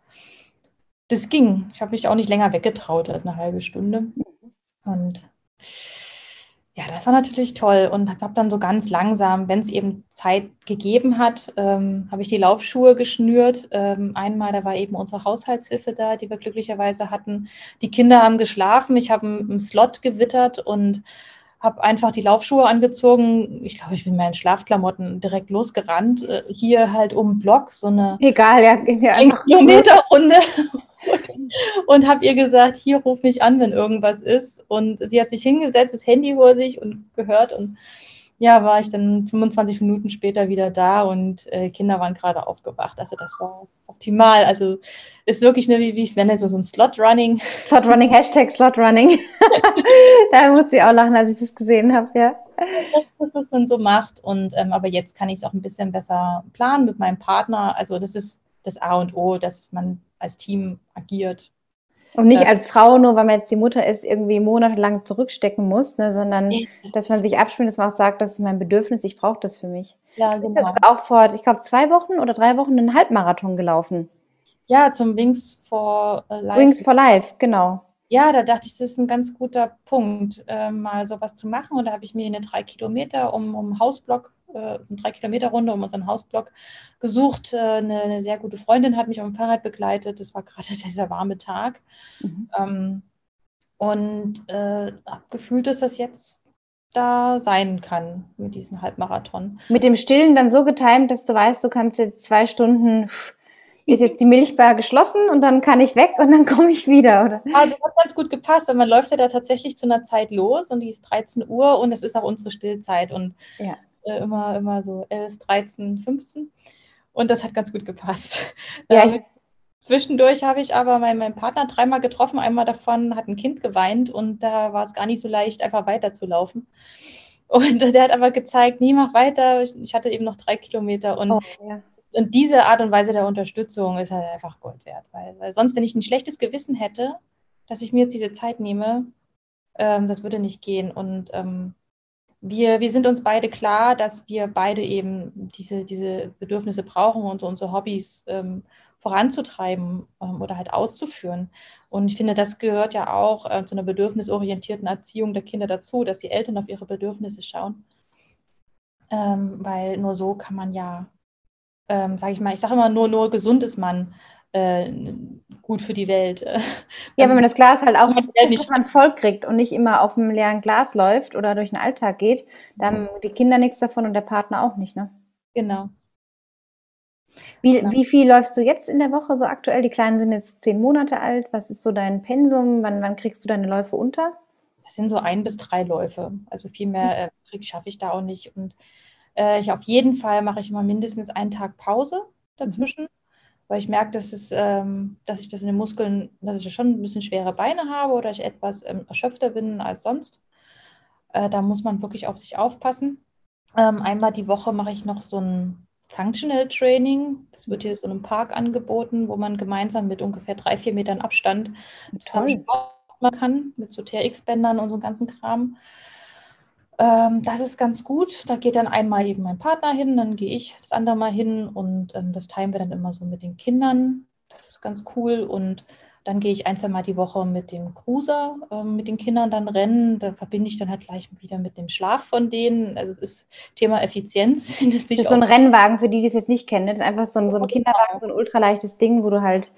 das ging. Ich habe mich auch nicht länger weggetraut als eine halbe Stunde. Und ja, das war natürlich toll und habe dann so ganz langsam, wenn es eben Zeit gegeben hat, ähm, habe ich die Laufschuhe geschnürt. Ähm, einmal, da war eben unsere Haushaltshilfe da, die wir glücklicherweise hatten. Die Kinder haben geschlafen, ich habe einen Slot gewittert und habe einfach die Laufschuhe angezogen. Ich glaube, ich bin in meinen Schlafklamotten direkt losgerannt. Äh, hier halt um den Block, so eine Egal, ja, ja, ein Kilometer Runde. <laughs> und habe ihr gesagt, hier ruf mich an, wenn irgendwas ist. Und sie hat sich hingesetzt, das Handy vor sich und gehört und ja, war ich dann 25 Minuten später wieder da und äh, Kinder waren gerade aufgewacht. Also das war optimal. Also ist wirklich eine, wie, wie ich es nenne, so, so ein Slot-Running. Slot-Running, Hashtag Slot-Running. <laughs> da musste ich auch lachen, als ich das gesehen habe, ja. Das ist, was man so macht. Und ähm, aber jetzt kann ich es auch ein bisschen besser planen mit meinem Partner. Also das ist das A und O, dass man als Team agiert. Und nicht als Frau, nur weil man jetzt die Mutter ist, irgendwie monatelang zurückstecken muss, ne, sondern dass man sich abspielt, dass man auch sagt, das ist mein Bedürfnis, ich brauche das für mich. Ja, Ich bin genau. auch vor, ich glaube, zwei Wochen oder drei Wochen einen Halbmarathon gelaufen. Ja, zum Wings for äh, Life. Wings for Life, genau. Ja, da dachte ich, das ist ein ganz guter Punkt, äh, mal sowas zu machen. Und da habe ich mir eine drei Kilometer um, um Hausblock, äh, so eine drei Kilometer Runde um unseren Hausblock gesucht. Äh, eine, eine sehr gute Freundin hat mich auf dem Fahrrad begleitet. Das war gerade <laughs> dieser warme Tag. Mhm. Ähm, und äh, habe gefühlt, dass das jetzt da sein kann mit diesem Halbmarathon. Mit dem Stillen dann so getimt, dass du weißt, du kannst jetzt zwei Stunden, pff, ist jetzt die Milchbar geschlossen und dann kann ich weg und dann <laughs> komme ich wieder, oder? Also das hat ganz gut gepasst, weil man läuft ja da tatsächlich zu einer Zeit los und die ist 13 Uhr und es ist auch unsere Stillzeit und Ja. äh, immer, immer so 11, 13, 15 und das hat ganz gut gepasst. <laughs> Ja, Ähm, Zwischendurch habe ich aber meinen, meinen Partner dreimal getroffen. Einmal davon hat ein Kind geweint und da war es gar nicht so leicht, einfach weiterzulaufen. Und <laughs> der hat aber gezeigt, nie mach weiter. Ich, ich hatte eben noch drei Kilometer und, Oh, ja. Und diese Art und Weise der Unterstützung ist halt einfach Gold wert. Weil, weil sonst, wenn ich ein schlechtes Gewissen hätte, dass ich mir jetzt diese Zeit nehme, ähm, das würde nicht gehen. Und ähm, wir, wir sind uns beide klar, dass wir beide eben diese, diese Bedürfnisse brauchen, um unsere, unsere Hobbys ähm, voranzutreiben ähm, oder halt auszuführen. Und ich finde, das gehört ja auch äh, zu einer bedürfnisorientierten Erziehung der Kinder dazu, dass die Eltern auf ihre Bedürfnisse schauen. Ähm, weil nur so kann man ja, ähm, sage ich mal, ich sage immer, nur, nur gesund ist man äh, gut für die Welt. <laughs> Ja, wenn man das Glas halt auch, nicht- es voll kriegt und nicht immer auf einem leeren Glas läuft oder durch den Alltag geht, da haben die Kinder nichts davon und der Partner auch nicht, ne? Genau. Wie, Ja. wie viel läufst du jetzt in der Woche so aktuell? Die Kleinen sind jetzt zehn Monate alt. Was ist so dein Pensum? Wann, wann kriegst du deine Läufe unter? Das sind so ein bis drei Läufe. Also viel mehr äh, schaffe ich da auch nicht. Und äh, ich auf jeden Fall mache ich immer mindestens einen Tag Pause dazwischen, weil ich merke, dass es, ähm, dass ich das in den Muskeln, dass ich schon ein bisschen schwere Beine habe oder ich etwas ähm, erschöpfter bin als sonst. Äh, da muss man wirklich auf sich aufpassen. Ähm, einmal die Woche mache ich noch so ein Functional Training. Das wird hier so in einem Park angeboten, wo man gemeinsam mit ungefähr drei, vier Metern Abstand zusammen. Sport machen kann, mit so TRX-Bändern und so einem ganzen Kram. Ähm, das ist ganz gut. Da geht dann einmal eben mein Partner hin, dann gehe ich das andere Mal hin und ähm, das teilen wir dann immer so mit den Kindern. Das ist ganz cool. Und dann gehe ich ein, zwei Mal die Woche mit dem Cruiser, ähm, mit den Kindern dann rennen. Da verbinde ich dann halt gleich wieder mit dem Schlaf von denen. Also es ist Thema Effizienz, <laughs> findet sich Das ist so ein Rennwagen, für die, die es jetzt nicht kennen. ne? Das ist einfach so ein, so ein. Kinderwagen, so ein ultraleichtes Ding, wo du halt.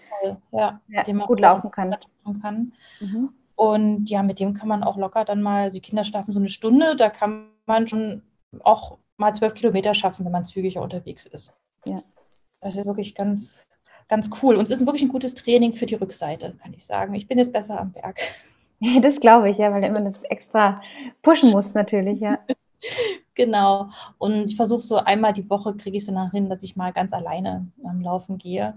Ja, ja, man gut laufen kannst. kann. Mhm. Und ja, mit dem kann man auch locker dann mal, also die Kinder schlafen so eine Stunde, da kann man schon auch mal zwölf Kilometer schaffen, wenn man zügiger unterwegs ist. Ja. Das ist wirklich ganz, ganz cool. Und es ist wirklich ein gutes Training für die Rückseite, kann ich sagen. Ich bin jetzt besser am Berg. Das glaube ich, ja, weil du immer das extra pushen musst, natürlich, ja. <laughs> Genau. Und ich versuche so einmal die Woche, kriege ich es dann hin, dass ich mal ganz alleine am Laufen gehe.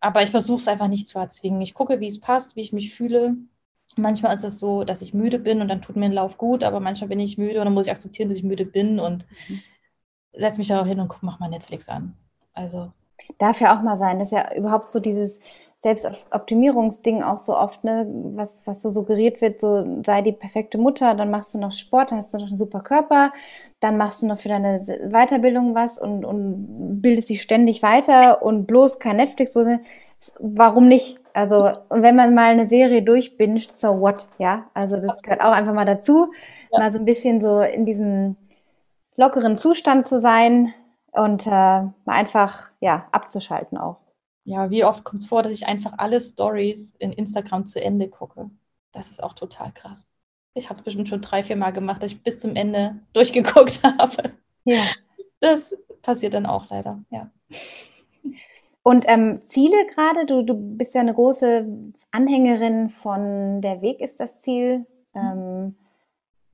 Aber ich versuche es einfach nicht zu erzwingen. Ich gucke, wie es passt, wie ich mich fühle. Manchmal ist es so, dass ich müde bin und dann tut mir ein Lauf gut, aber manchmal bin ich müde und dann muss ich akzeptieren, dass ich müde bin und Mhm. setze mich da auch hin und guck, mach mal Netflix an. Also, Darf ja auch mal sein. Das ist ja überhaupt so dieses Selbstoptimierungsding auch so oft, ne, was, was so suggeriert wird, so sei die perfekte Mutter, dann machst du noch Sport, dann hast du noch einen super Körper, dann machst du noch für deine Weiterbildung was und, und bildest dich ständig weiter und bloß kein Netflix, bloß, warum nicht? Also, und wenn man mal eine Serie durchbinscht, so what, ja? Also, das gehört auch einfach mal dazu, Ja. mal so ein bisschen so in diesem lockeren Zustand zu sein und äh, mal einfach, ja, abzuschalten auch. ja, wie oft kommt es vor, dass ich einfach alle Stories in Instagram zu Ende gucke? Das ist auch total krass. Ich habe es bestimmt schon drei, vier Mal gemacht, dass ich bis zum Ende <laughs> durchgeguckt habe. Ja. Das passiert dann auch leider, ja. Und ähm, Ziele gerade, du, du bist ja eine große Anhängerin von der Weg ist das Ziel, ähm,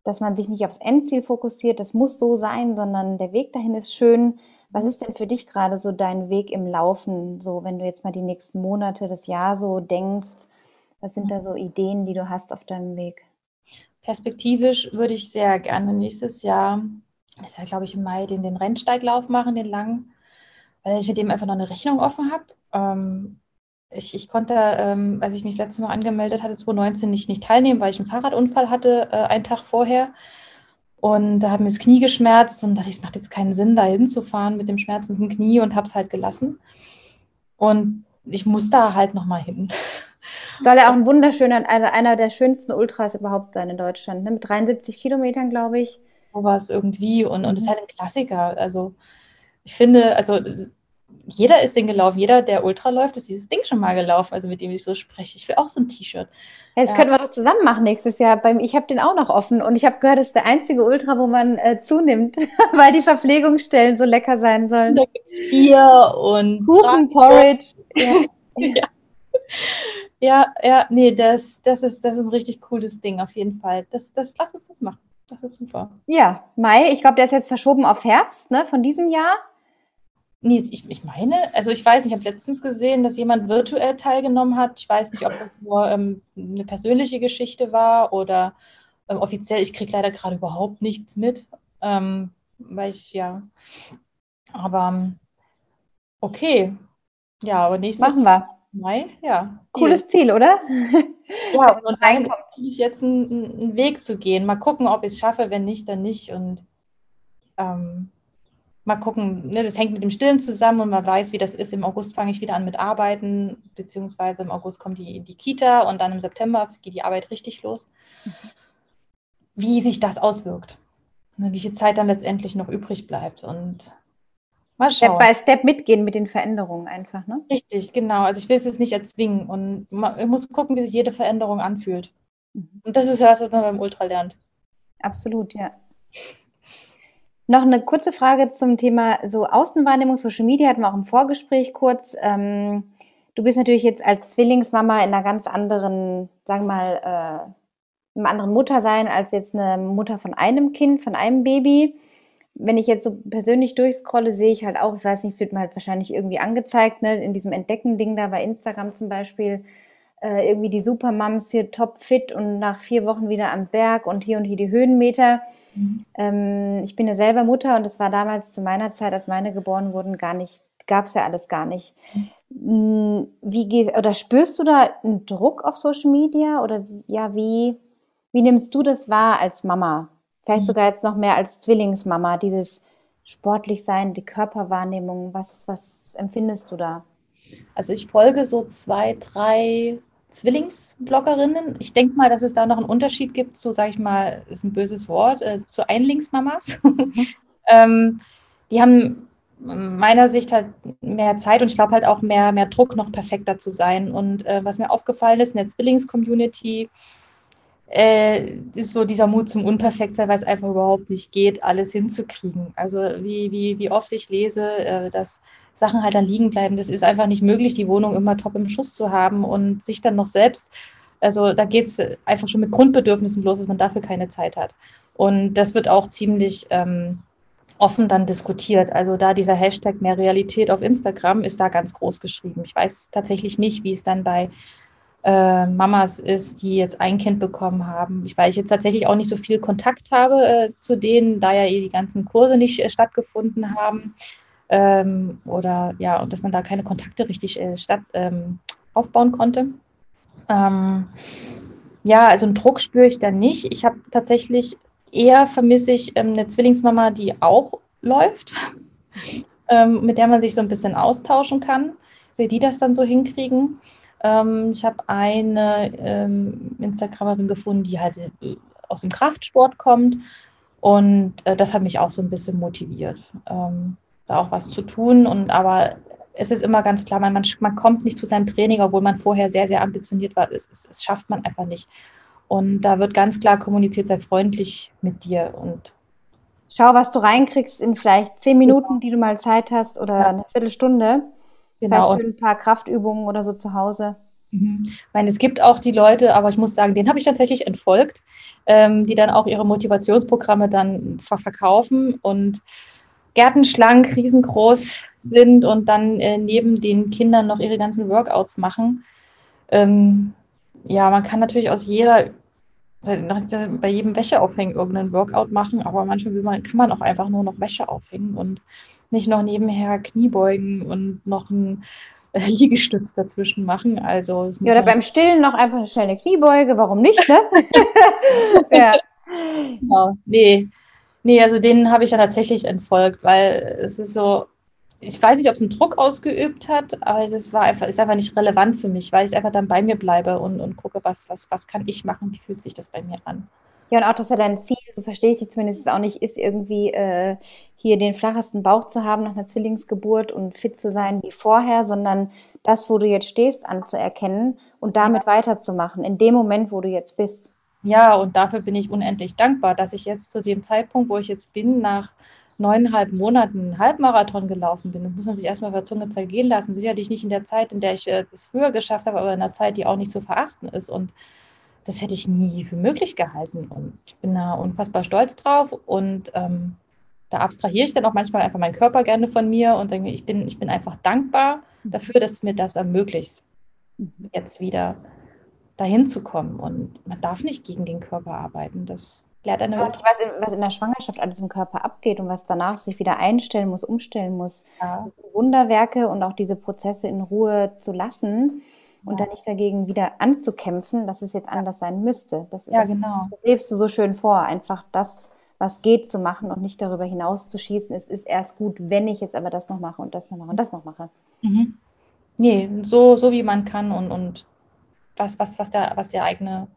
dass man sich nicht aufs Endziel fokussiert, das muss so sein, sondern der Weg dahin ist schön. Was ist denn für dich gerade so dein Weg im Laufen, so wenn du jetzt mal die nächsten Monate, das Jahr so denkst, was sind da so Ideen, die du hast auf deinem Weg? Perspektivisch würde ich sehr gerne nächstes Jahr, das ist ja glaube ich im Mai, den, den Rennsteiglauf machen, den langen, weil ich mit dem einfach noch eine Rechnung offen habe. Ähm, ich, ich konnte, ähm, als ich mich das letzte Mal angemeldet hatte, 2019 nicht, nicht teilnehmen, weil ich einen Fahrradunfall hatte, äh, einen Tag vorher. Und da hat mir das Knie geschmerzt und dachte, es macht jetzt keinen Sinn, da hinzufahren mit dem schmerzenden Knie und habe es halt gelassen. Und ich muss da halt nochmal hin. <laughs> Soll ja auch ein wunderschöner, also einer der schönsten Ultras überhaupt sein in Deutschland, ne? mit 73 Kilometern, glaube ich. So war es irgendwie und, und es ist halt ein Klassiker. Also ich finde, also ist, jeder ist den gelaufen, jeder, der Ultra läuft, ist dieses Ding schon mal gelaufen, also mit dem ich so spreche. Ich will auch so ein T-Shirt. Ja, jetzt ja. könnten wir das zusammen machen nächstes Jahr. Beim, ich habe den auch noch offen und ich habe gehört, das ist der einzige Ultra, wo man äh, zunimmt, <laughs> weil die Verpflegungsstellen so lecker sein sollen. Da gibt es Bier und Kuchen, Porridge. Ja. <laughs> ja. ja, ja, nee, das, das, ist, das ist ein richtig cooles Ding auf jeden Fall. Das, das, lass uns das machen. Das ist super. Ja, Mai, ich glaube, der ist jetzt verschoben auf Herbst ne, von diesem Jahr. Nee, ich, ich meine, also ich weiß nicht, ich habe letztens gesehen, dass jemand virtuell teilgenommen hat. Ich weiß nicht, ob das nur ähm, eine persönliche Geschichte war oder ähm, offiziell. Ich kriege leider gerade überhaupt nichts mit, ähm, weil ich, ja. Aber ähm, okay. Ja, aber nächstes Machen wir. Mai, ja. Cooles Ziel, oder? Ja, <laughs> und dann natürlich jetzt einen, einen, Weg zu gehen. Mal gucken, ob ich es schaffe. Wenn nicht, dann nicht. Und ähm, mal gucken, ne, das hängt mit dem Stillen zusammen und man weiß, wie das ist. Im August fange ich wieder an mit Arbeiten, beziehungsweise im August kommt die, die Kita und dann im September geht die Arbeit richtig los. Wie sich das auswirkt. Ne, wie viel Zeit dann letztendlich noch übrig bleibt. Und mal schauen. Step by Step mitgehen mit den Veränderungen einfach, ne? Richtig, genau. Also ich will es jetzt nicht erzwingen und man muss gucken, wie sich jede Veränderung anfühlt. Mhm. Und das ist ja was, was man beim Ultra lernt. Absolut, ja. Noch eine kurze Frage zum Thema so Außenwahrnehmung, Social Media hatten wir auch im Vorgespräch kurz. Ähm, du bist natürlich jetzt als Zwillingsmama in einer ganz anderen, sagen wir mal, äh, einem anderen Muttersein als jetzt eine Mutter von einem Kind, von einem Baby. Wenn ich jetzt so persönlich durchscrolle, sehe ich halt auch, ich weiß nicht, es wird mir halt wahrscheinlich irgendwie angezeigt, ne, in diesem Entdecken-Ding da bei Instagram zum Beispiel, äh, irgendwie die Supermams hier top fit und nach vier Wochen wieder am Berg und hier und hier die Höhenmeter. Mhm. Ähm, ich bin ja selber Mutter und das war damals zu meiner Zeit, als meine geboren wurden, gar nicht, gab es ja alles gar nicht. Mhm. Wie geht, oder spürst du da einen Druck auf Social Media oder ja, wie, wie nimmst du das wahr als Mama? Vielleicht mhm. sogar jetzt noch mehr als Zwillingsmama, dieses sportlich sein, die Körperwahrnehmung, was, was empfindest du da? Also ich folge so zwei, drei Zwillingsbloggerinnen. Ich denke mal, dass es da noch einen Unterschied gibt zu, sage ich mal, ist ein böses Wort, äh, zu Einlingsmamas. Mhm. <laughs> ähm, die haben meiner Sicht halt mehr Zeit und ich glaube halt auch mehr, mehr Druck, noch perfekter zu sein. Und äh, was mir aufgefallen ist in der Zwillings-Community, äh, ist so dieser Mut zum Unperfektsein, weil es einfach überhaupt nicht geht, alles hinzukriegen. Also wie, wie, wie oft ich lese, äh, dass Sachen halt dann liegen bleiben. Das ist einfach nicht möglich, die Wohnung immer top im Schuss zu haben und sich dann noch selbst, also da geht es einfach schon mit Grundbedürfnissen los, dass man dafür keine Zeit hat. Und das wird auch ziemlich ähm, offen dann diskutiert. Also da dieser Hashtag mehr Realität auf Instagram ist da ganz groß geschrieben. Ich weiß tatsächlich nicht, wie es dann bei äh, Mamas ist, die jetzt ein Kind bekommen haben. Ich, weil ich jetzt tatsächlich auch nicht so viel Kontakt habe äh, zu denen, da ja eh die ganzen Kurse nicht äh, stattgefunden haben ähm, oder ja, und dass man da keine Kontakte richtig äh, statt, ähm, aufbauen konnte. Ähm, ja, also einen Druck spüre ich da nicht. Ich habe tatsächlich eher vermisse ich ähm, eine Zwillingsmama, die auch läuft, <laughs> ähm, mit der man sich so ein bisschen austauschen kann, wie die das dann so hinkriegen. Ähm, ich habe eine Instagramerin gefunden, die halt äh, aus dem Kraftsport kommt und äh, das hat mich auch so ein bisschen motiviert. Ähm, da auch was zu tun. Und aber es ist immer ganz klar, man, man, man kommt nicht zu seinem Training, obwohl man vorher sehr, sehr ambitioniert war. Es, es, es schafft man einfach nicht. Und da wird ganz klar kommuniziert, sei freundlich mit dir und Schau, was du reinkriegst in vielleicht zehn Minuten, die du mal Zeit hast oder ja. eine Viertelstunde. Genau. Vielleicht für ein paar Kraftübungen oder so zu Hause. Mhm. Ich meine, es gibt auch die Leute, aber ich muss sagen, den habe ich tatsächlich entfolgt, ähm, die dann auch ihre Motivationsprogramme dann verkaufen und gärtenschlank, riesengroß sind und dann äh, neben den Kindern noch ihre ganzen Workouts machen. Ähm, ja, man kann natürlich aus jeder, bei jedem Wäscheaufhängen irgendeinen Workout machen, aber manchmal man, kann man auch einfach nur noch Wäsche aufhängen und nicht noch nebenher Kniebeugen und noch ein äh, <laughs> Liegestütz dazwischen machen. Also ja, oder beim Stillen noch einfach schnell eine Kniebeuge, warum nicht, ne? <laughs> ja. <laughs> Genau. Nee. Nee, also den habe ich ja tatsächlich entfolgt, weil es ist so, ich weiß nicht, ob es einen Druck ausgeübt hat, aber es ist, war einfach, ist einfach nicht relevant für mich, weil ich einfach dann bei mir bleibe und, und gucke, was, was, was kann ich machen, wie fühlt sich das bei mir an. Ja, und auch, dass er dein Ziel, so verstehe ich zumindest auch nicht, ist irgendwie äh, hier den flachesten Bauch zu haben nach einer Zwillingsgeburt und fit zu sein wie vorher, sondern das, wo du jetzt stehst, anzuerkennen und damit weiterzumachen, in dem Moment, wo du jetzt bist. Ja, und dafür bin ich unendlich dankbar, dass ich jetzt zu dem Zeitpunkt, wo ich jetzt bin, nach neuneinhalb Monaten einen Halbmarathon gelaufen bin. Das muss man sich erstmal auf der Zunge zergehen lassen. Sicherlich nicht in der Zeit, in der ich äh, das früher geschafft habe, aber in einer Zeit, die auch nicht zu verachten ist. Und das hätte ich nie für möglich gehalten. Und ich bin da unfassbar stolz drauf. Und ähm, da abstrahiere ich dann auch manchmal einfach meinen Körper gerne von mir und denke, ich bin, ich bin einfach dankbar dafür, dass du mir das ermöglicht, jetzt wieder dahin zu kommen. Und man darf nicht gegen den Körper arbeiten. Das lehrt eine Mutter. Was in, was in der Schwangerschaft alles im Körper abgeht und was danach sich wieder einstellen muss, umstellen muss. Ja. Wunderwerke und auch diese Prozesse in Ruhe zu lassen und dann nicht dagegen wieder anzukämpfen, dass es jetzt anders sein müsste. Das ist, ja, genau. Das lebst du so schön vor, einfach das, was geht, zu machen und nicht darüber hinaus zu schießen. Es ist erst gut, wenn ich jetzt aber das noch mache und das noch mache und das noch mache. Mhm. Nee, so, so wie man kann und, und was, was, was, der, was, der eigene,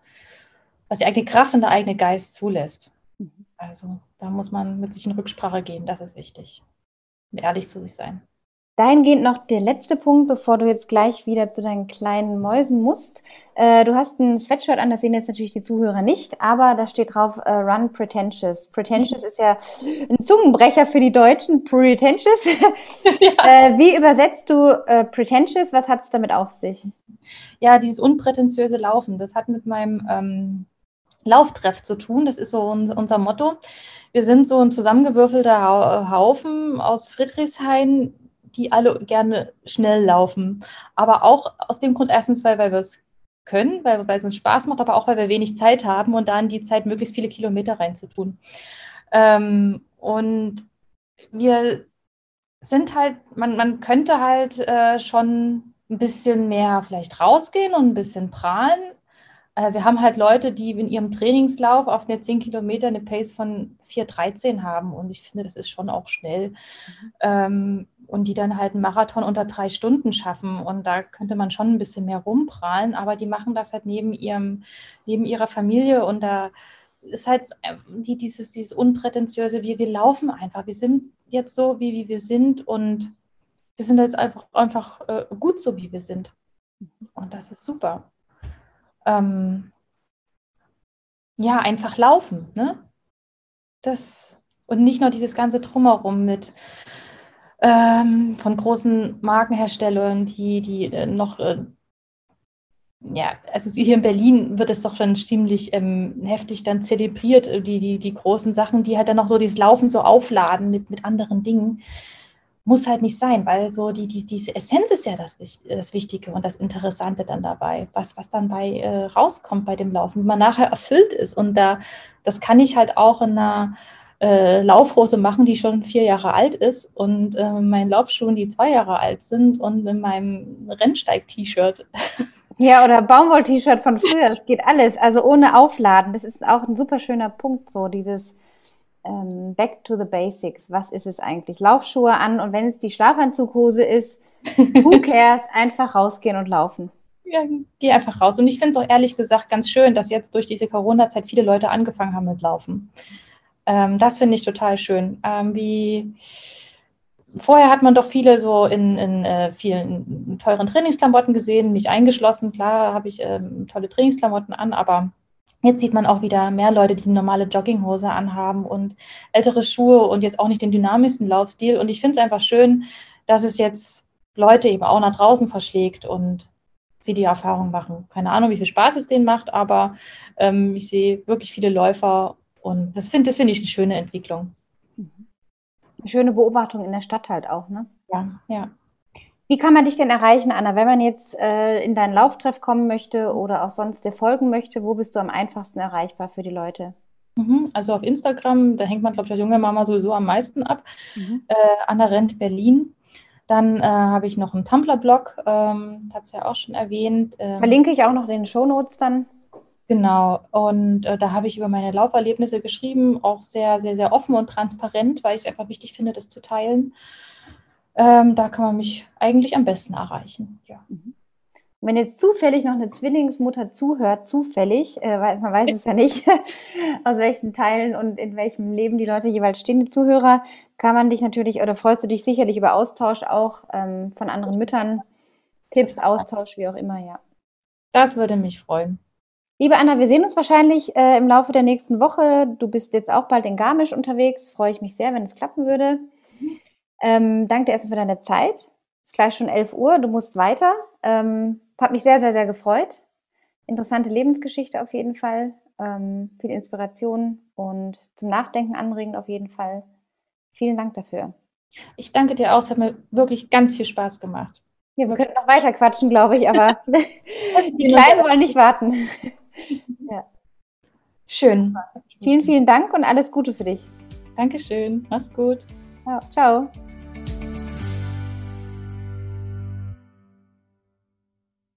was die eigene Kraft und der eigene Geist zulässt. Mhm. Also da muss man mit sich in Rücksprache gehen, das ist wichtig. Und ehrlich zu sich sein. Dahingehend noch der letzte Punkt, bevor du jetzt gleich wieder zu deinen kleinen Mäusen musst. Äh, du hast ein Sweatshirt an, das sehen jetzt natürlich die Zuhörer nicht, aber da steht drauf äh, Run Pretentious. Pretentious ist ja ein Zungenbrecher für die Deutschen, Pretentious. <laughs> Ja. äh, wie übersetzt du äh, Pretentious? Was hat es damit auf sich? Ja, dieses unprätentiöse Laufen, das hat mit meinem ähm, Lauftreff zu tun. Das ist so unser Motto. Wir sind so ein zusammengewürfelter Haufen aus Friedrichshain, die alle gerne schnell laufen. Aber auch aus dem Grund, erstens, weil, weil wir es können, weil, weil es uns Spaß macht, aber auch, weil wir wenig Zeit haben und dann die Zeit möglichst viele Kilometer reinzutun. Ähm, und wir sind halt, man, man könnte halt äh, schon ein bisschen mehr vielleicht rausgehen und ein bisschen prahlen. Äh, wir haben halt Leute, die in ihrem Trainingslauf auf eine 10 Kilometer eine Pace von 4,13 haben und ich finde, das ist schon auch schnell. Mhm. Ähm, und die dann halt einen Marathon unter drei Stunden schaffen. Und da könnte man schon ein bisschen mehr rumprahlen, aber die machen das halt neben ihrem, neben ihrer Familie und da ist halt die, dieses, dieses unprätentiöse, wir, wir laufen einfach. Wir sind jetzt so, wie, wie wir sind und wir sind jetzt einfach, einfach äh, gut so, wie wir sind. Und das ist super. Ähm, ja, einfach laufen, ne? Das, und nicht nur dieses ganze Drumherum mit, ähm, von großen Markenherstellern, die, die äh, noch, äh, ja, also hier in Berlin wird es doch schon ziemlich ähm, heftig dann zelebriert, äh, die, die, die großen Sachen, die halt dann noch so dieses Laufen so aufladen mit, mit anderen Dingen. Muss halt nicht sein, weil so die, die, diese Essenz ist ja das, das Wichtige und das Interessante dann dabei, was, was dann bei äh, rauskommt bei dem Laufen, wie man nachher erfüllt ist. Und da, das kann ich halt auch in einer äh, Laufhose machen, die schon vier Jahre alt ist und äh, meinen Laufschuhen, die zwei Jahre alt sind und in meinem Rennsteig-T-Shirt. <laughs> Ja, oder Baumwoll-T-Shirt von früher, das geht alles. Also ohne Aufladen. Das ist auch ein super schöner Punkt, so dieses ähm, Back to the Basics. Was ist es eigentlich? Laufschuhe an und wenn es die Schlafanzughose ist, <laughs> who cares? Einfach rausgehen und laufen. Ja, geh einfach raus. Und ich finde es auch ehrlich gesagt ganz schön, dass jetzt durch diese Corona-Zeit viele Leute angefangen haben mit Laufen. Ähm, das finde ich total schön. Ähm, wie vorher hat man doch viele so in, in äh, vielen teuren Trainingsklamotten gesehen, mich eingeschlossen. Klar habe ich ähm, tolle Trainingsklamotten an, aber jetzt sieht man auch wieder mehr Leute, die normale Jogginghose anhaben und ältere Schuhe und jetzt auch nicht den dynamischsten Laufstil. Und ich finde es einfach schön, dass es jetzt Leute eben auch nach draußen verschlägt und sie die Erfahrung machen. Keine Ahnung, wie viel Spaß es denen macht, aber ähm, ich sehe wirklich viele Läufer und das finde find ich eine schöne Entwicklung. Eine schöne Beobachtung in der Stadt halt auch, ne? Ja, ja. Wie kann man dich denn erreichen, Anna, wenn man jetzt äh, in deinen Lauftreff kommen möchte oder auch sonst dir folgen möchte? Wo bist du am einfachsten erreichbar für die Leute? Mhm, also auf Instagram, da hängt man, glaube ich, als junge Mama sowieso am meisten ab. Mhm. Äh, Anna Rent Berlin. Dann äh, habe ich noch einen Tumblr-Blog, ähm, hat es ja auch schon erwähnt. Ähm, Verlinke ich auch noch in den Shownotes dann. Genau, und äh, da habe ich über meine Lauferlebnisse geschrieben, auch sehr, sehr, sehr offen und transparent, weil ich es einfach wichtig finde, das zu teilen. Ähm, da kann man mich eigentlich am besten erreichen. Ja. Mhm. Wenn jetzt zufällig noch eine Zwillingsmutter zuhört, zufällig, äh, weil man weiß es ja nicht, <laughs> aus welchen Teilen und in welchem Leben die Leute jeweils stehen, die Zuhörer, kann man dich natürlich oder freust du dich sicherlich über Austausch auch ähm, von anderen Müttern, Tipps, Austausch, wie auch immer, ja. Das würde mich freuen. Liebe Anna, wir sehen uns wahrscheinlich äh, im Laufe der nächsten Woche. Du bist jetzt auch bald in Garmisch unterwegs. Freue ich mich sehr, wenn es klappen würde. Ähm, danke dir erstmal für deine Zeit. Es ist gleich schon 11 Uhr. Du musst weiter. Ähm, hat mich sehr, sehr, sehr gefreut. Interessante Lebensgeschichte auf jeden Fall. Ähm, viel Inspiration und zum Nachdenken anregend auf jeden Fall. Vielen Dank dafür. Ich danke dir auch. Es hat mir wirklich ganz viel Spaß gemacht. Ja, wir könnten noch weiter quatschen, glaube ich, aber <laughs> die Kleinen wollen nicht warten. <laughs> ja. Schön. Vielen, vielen Dank und alles Gute für dich. Dankeschön. Mach's gut. Ciao. Ciao.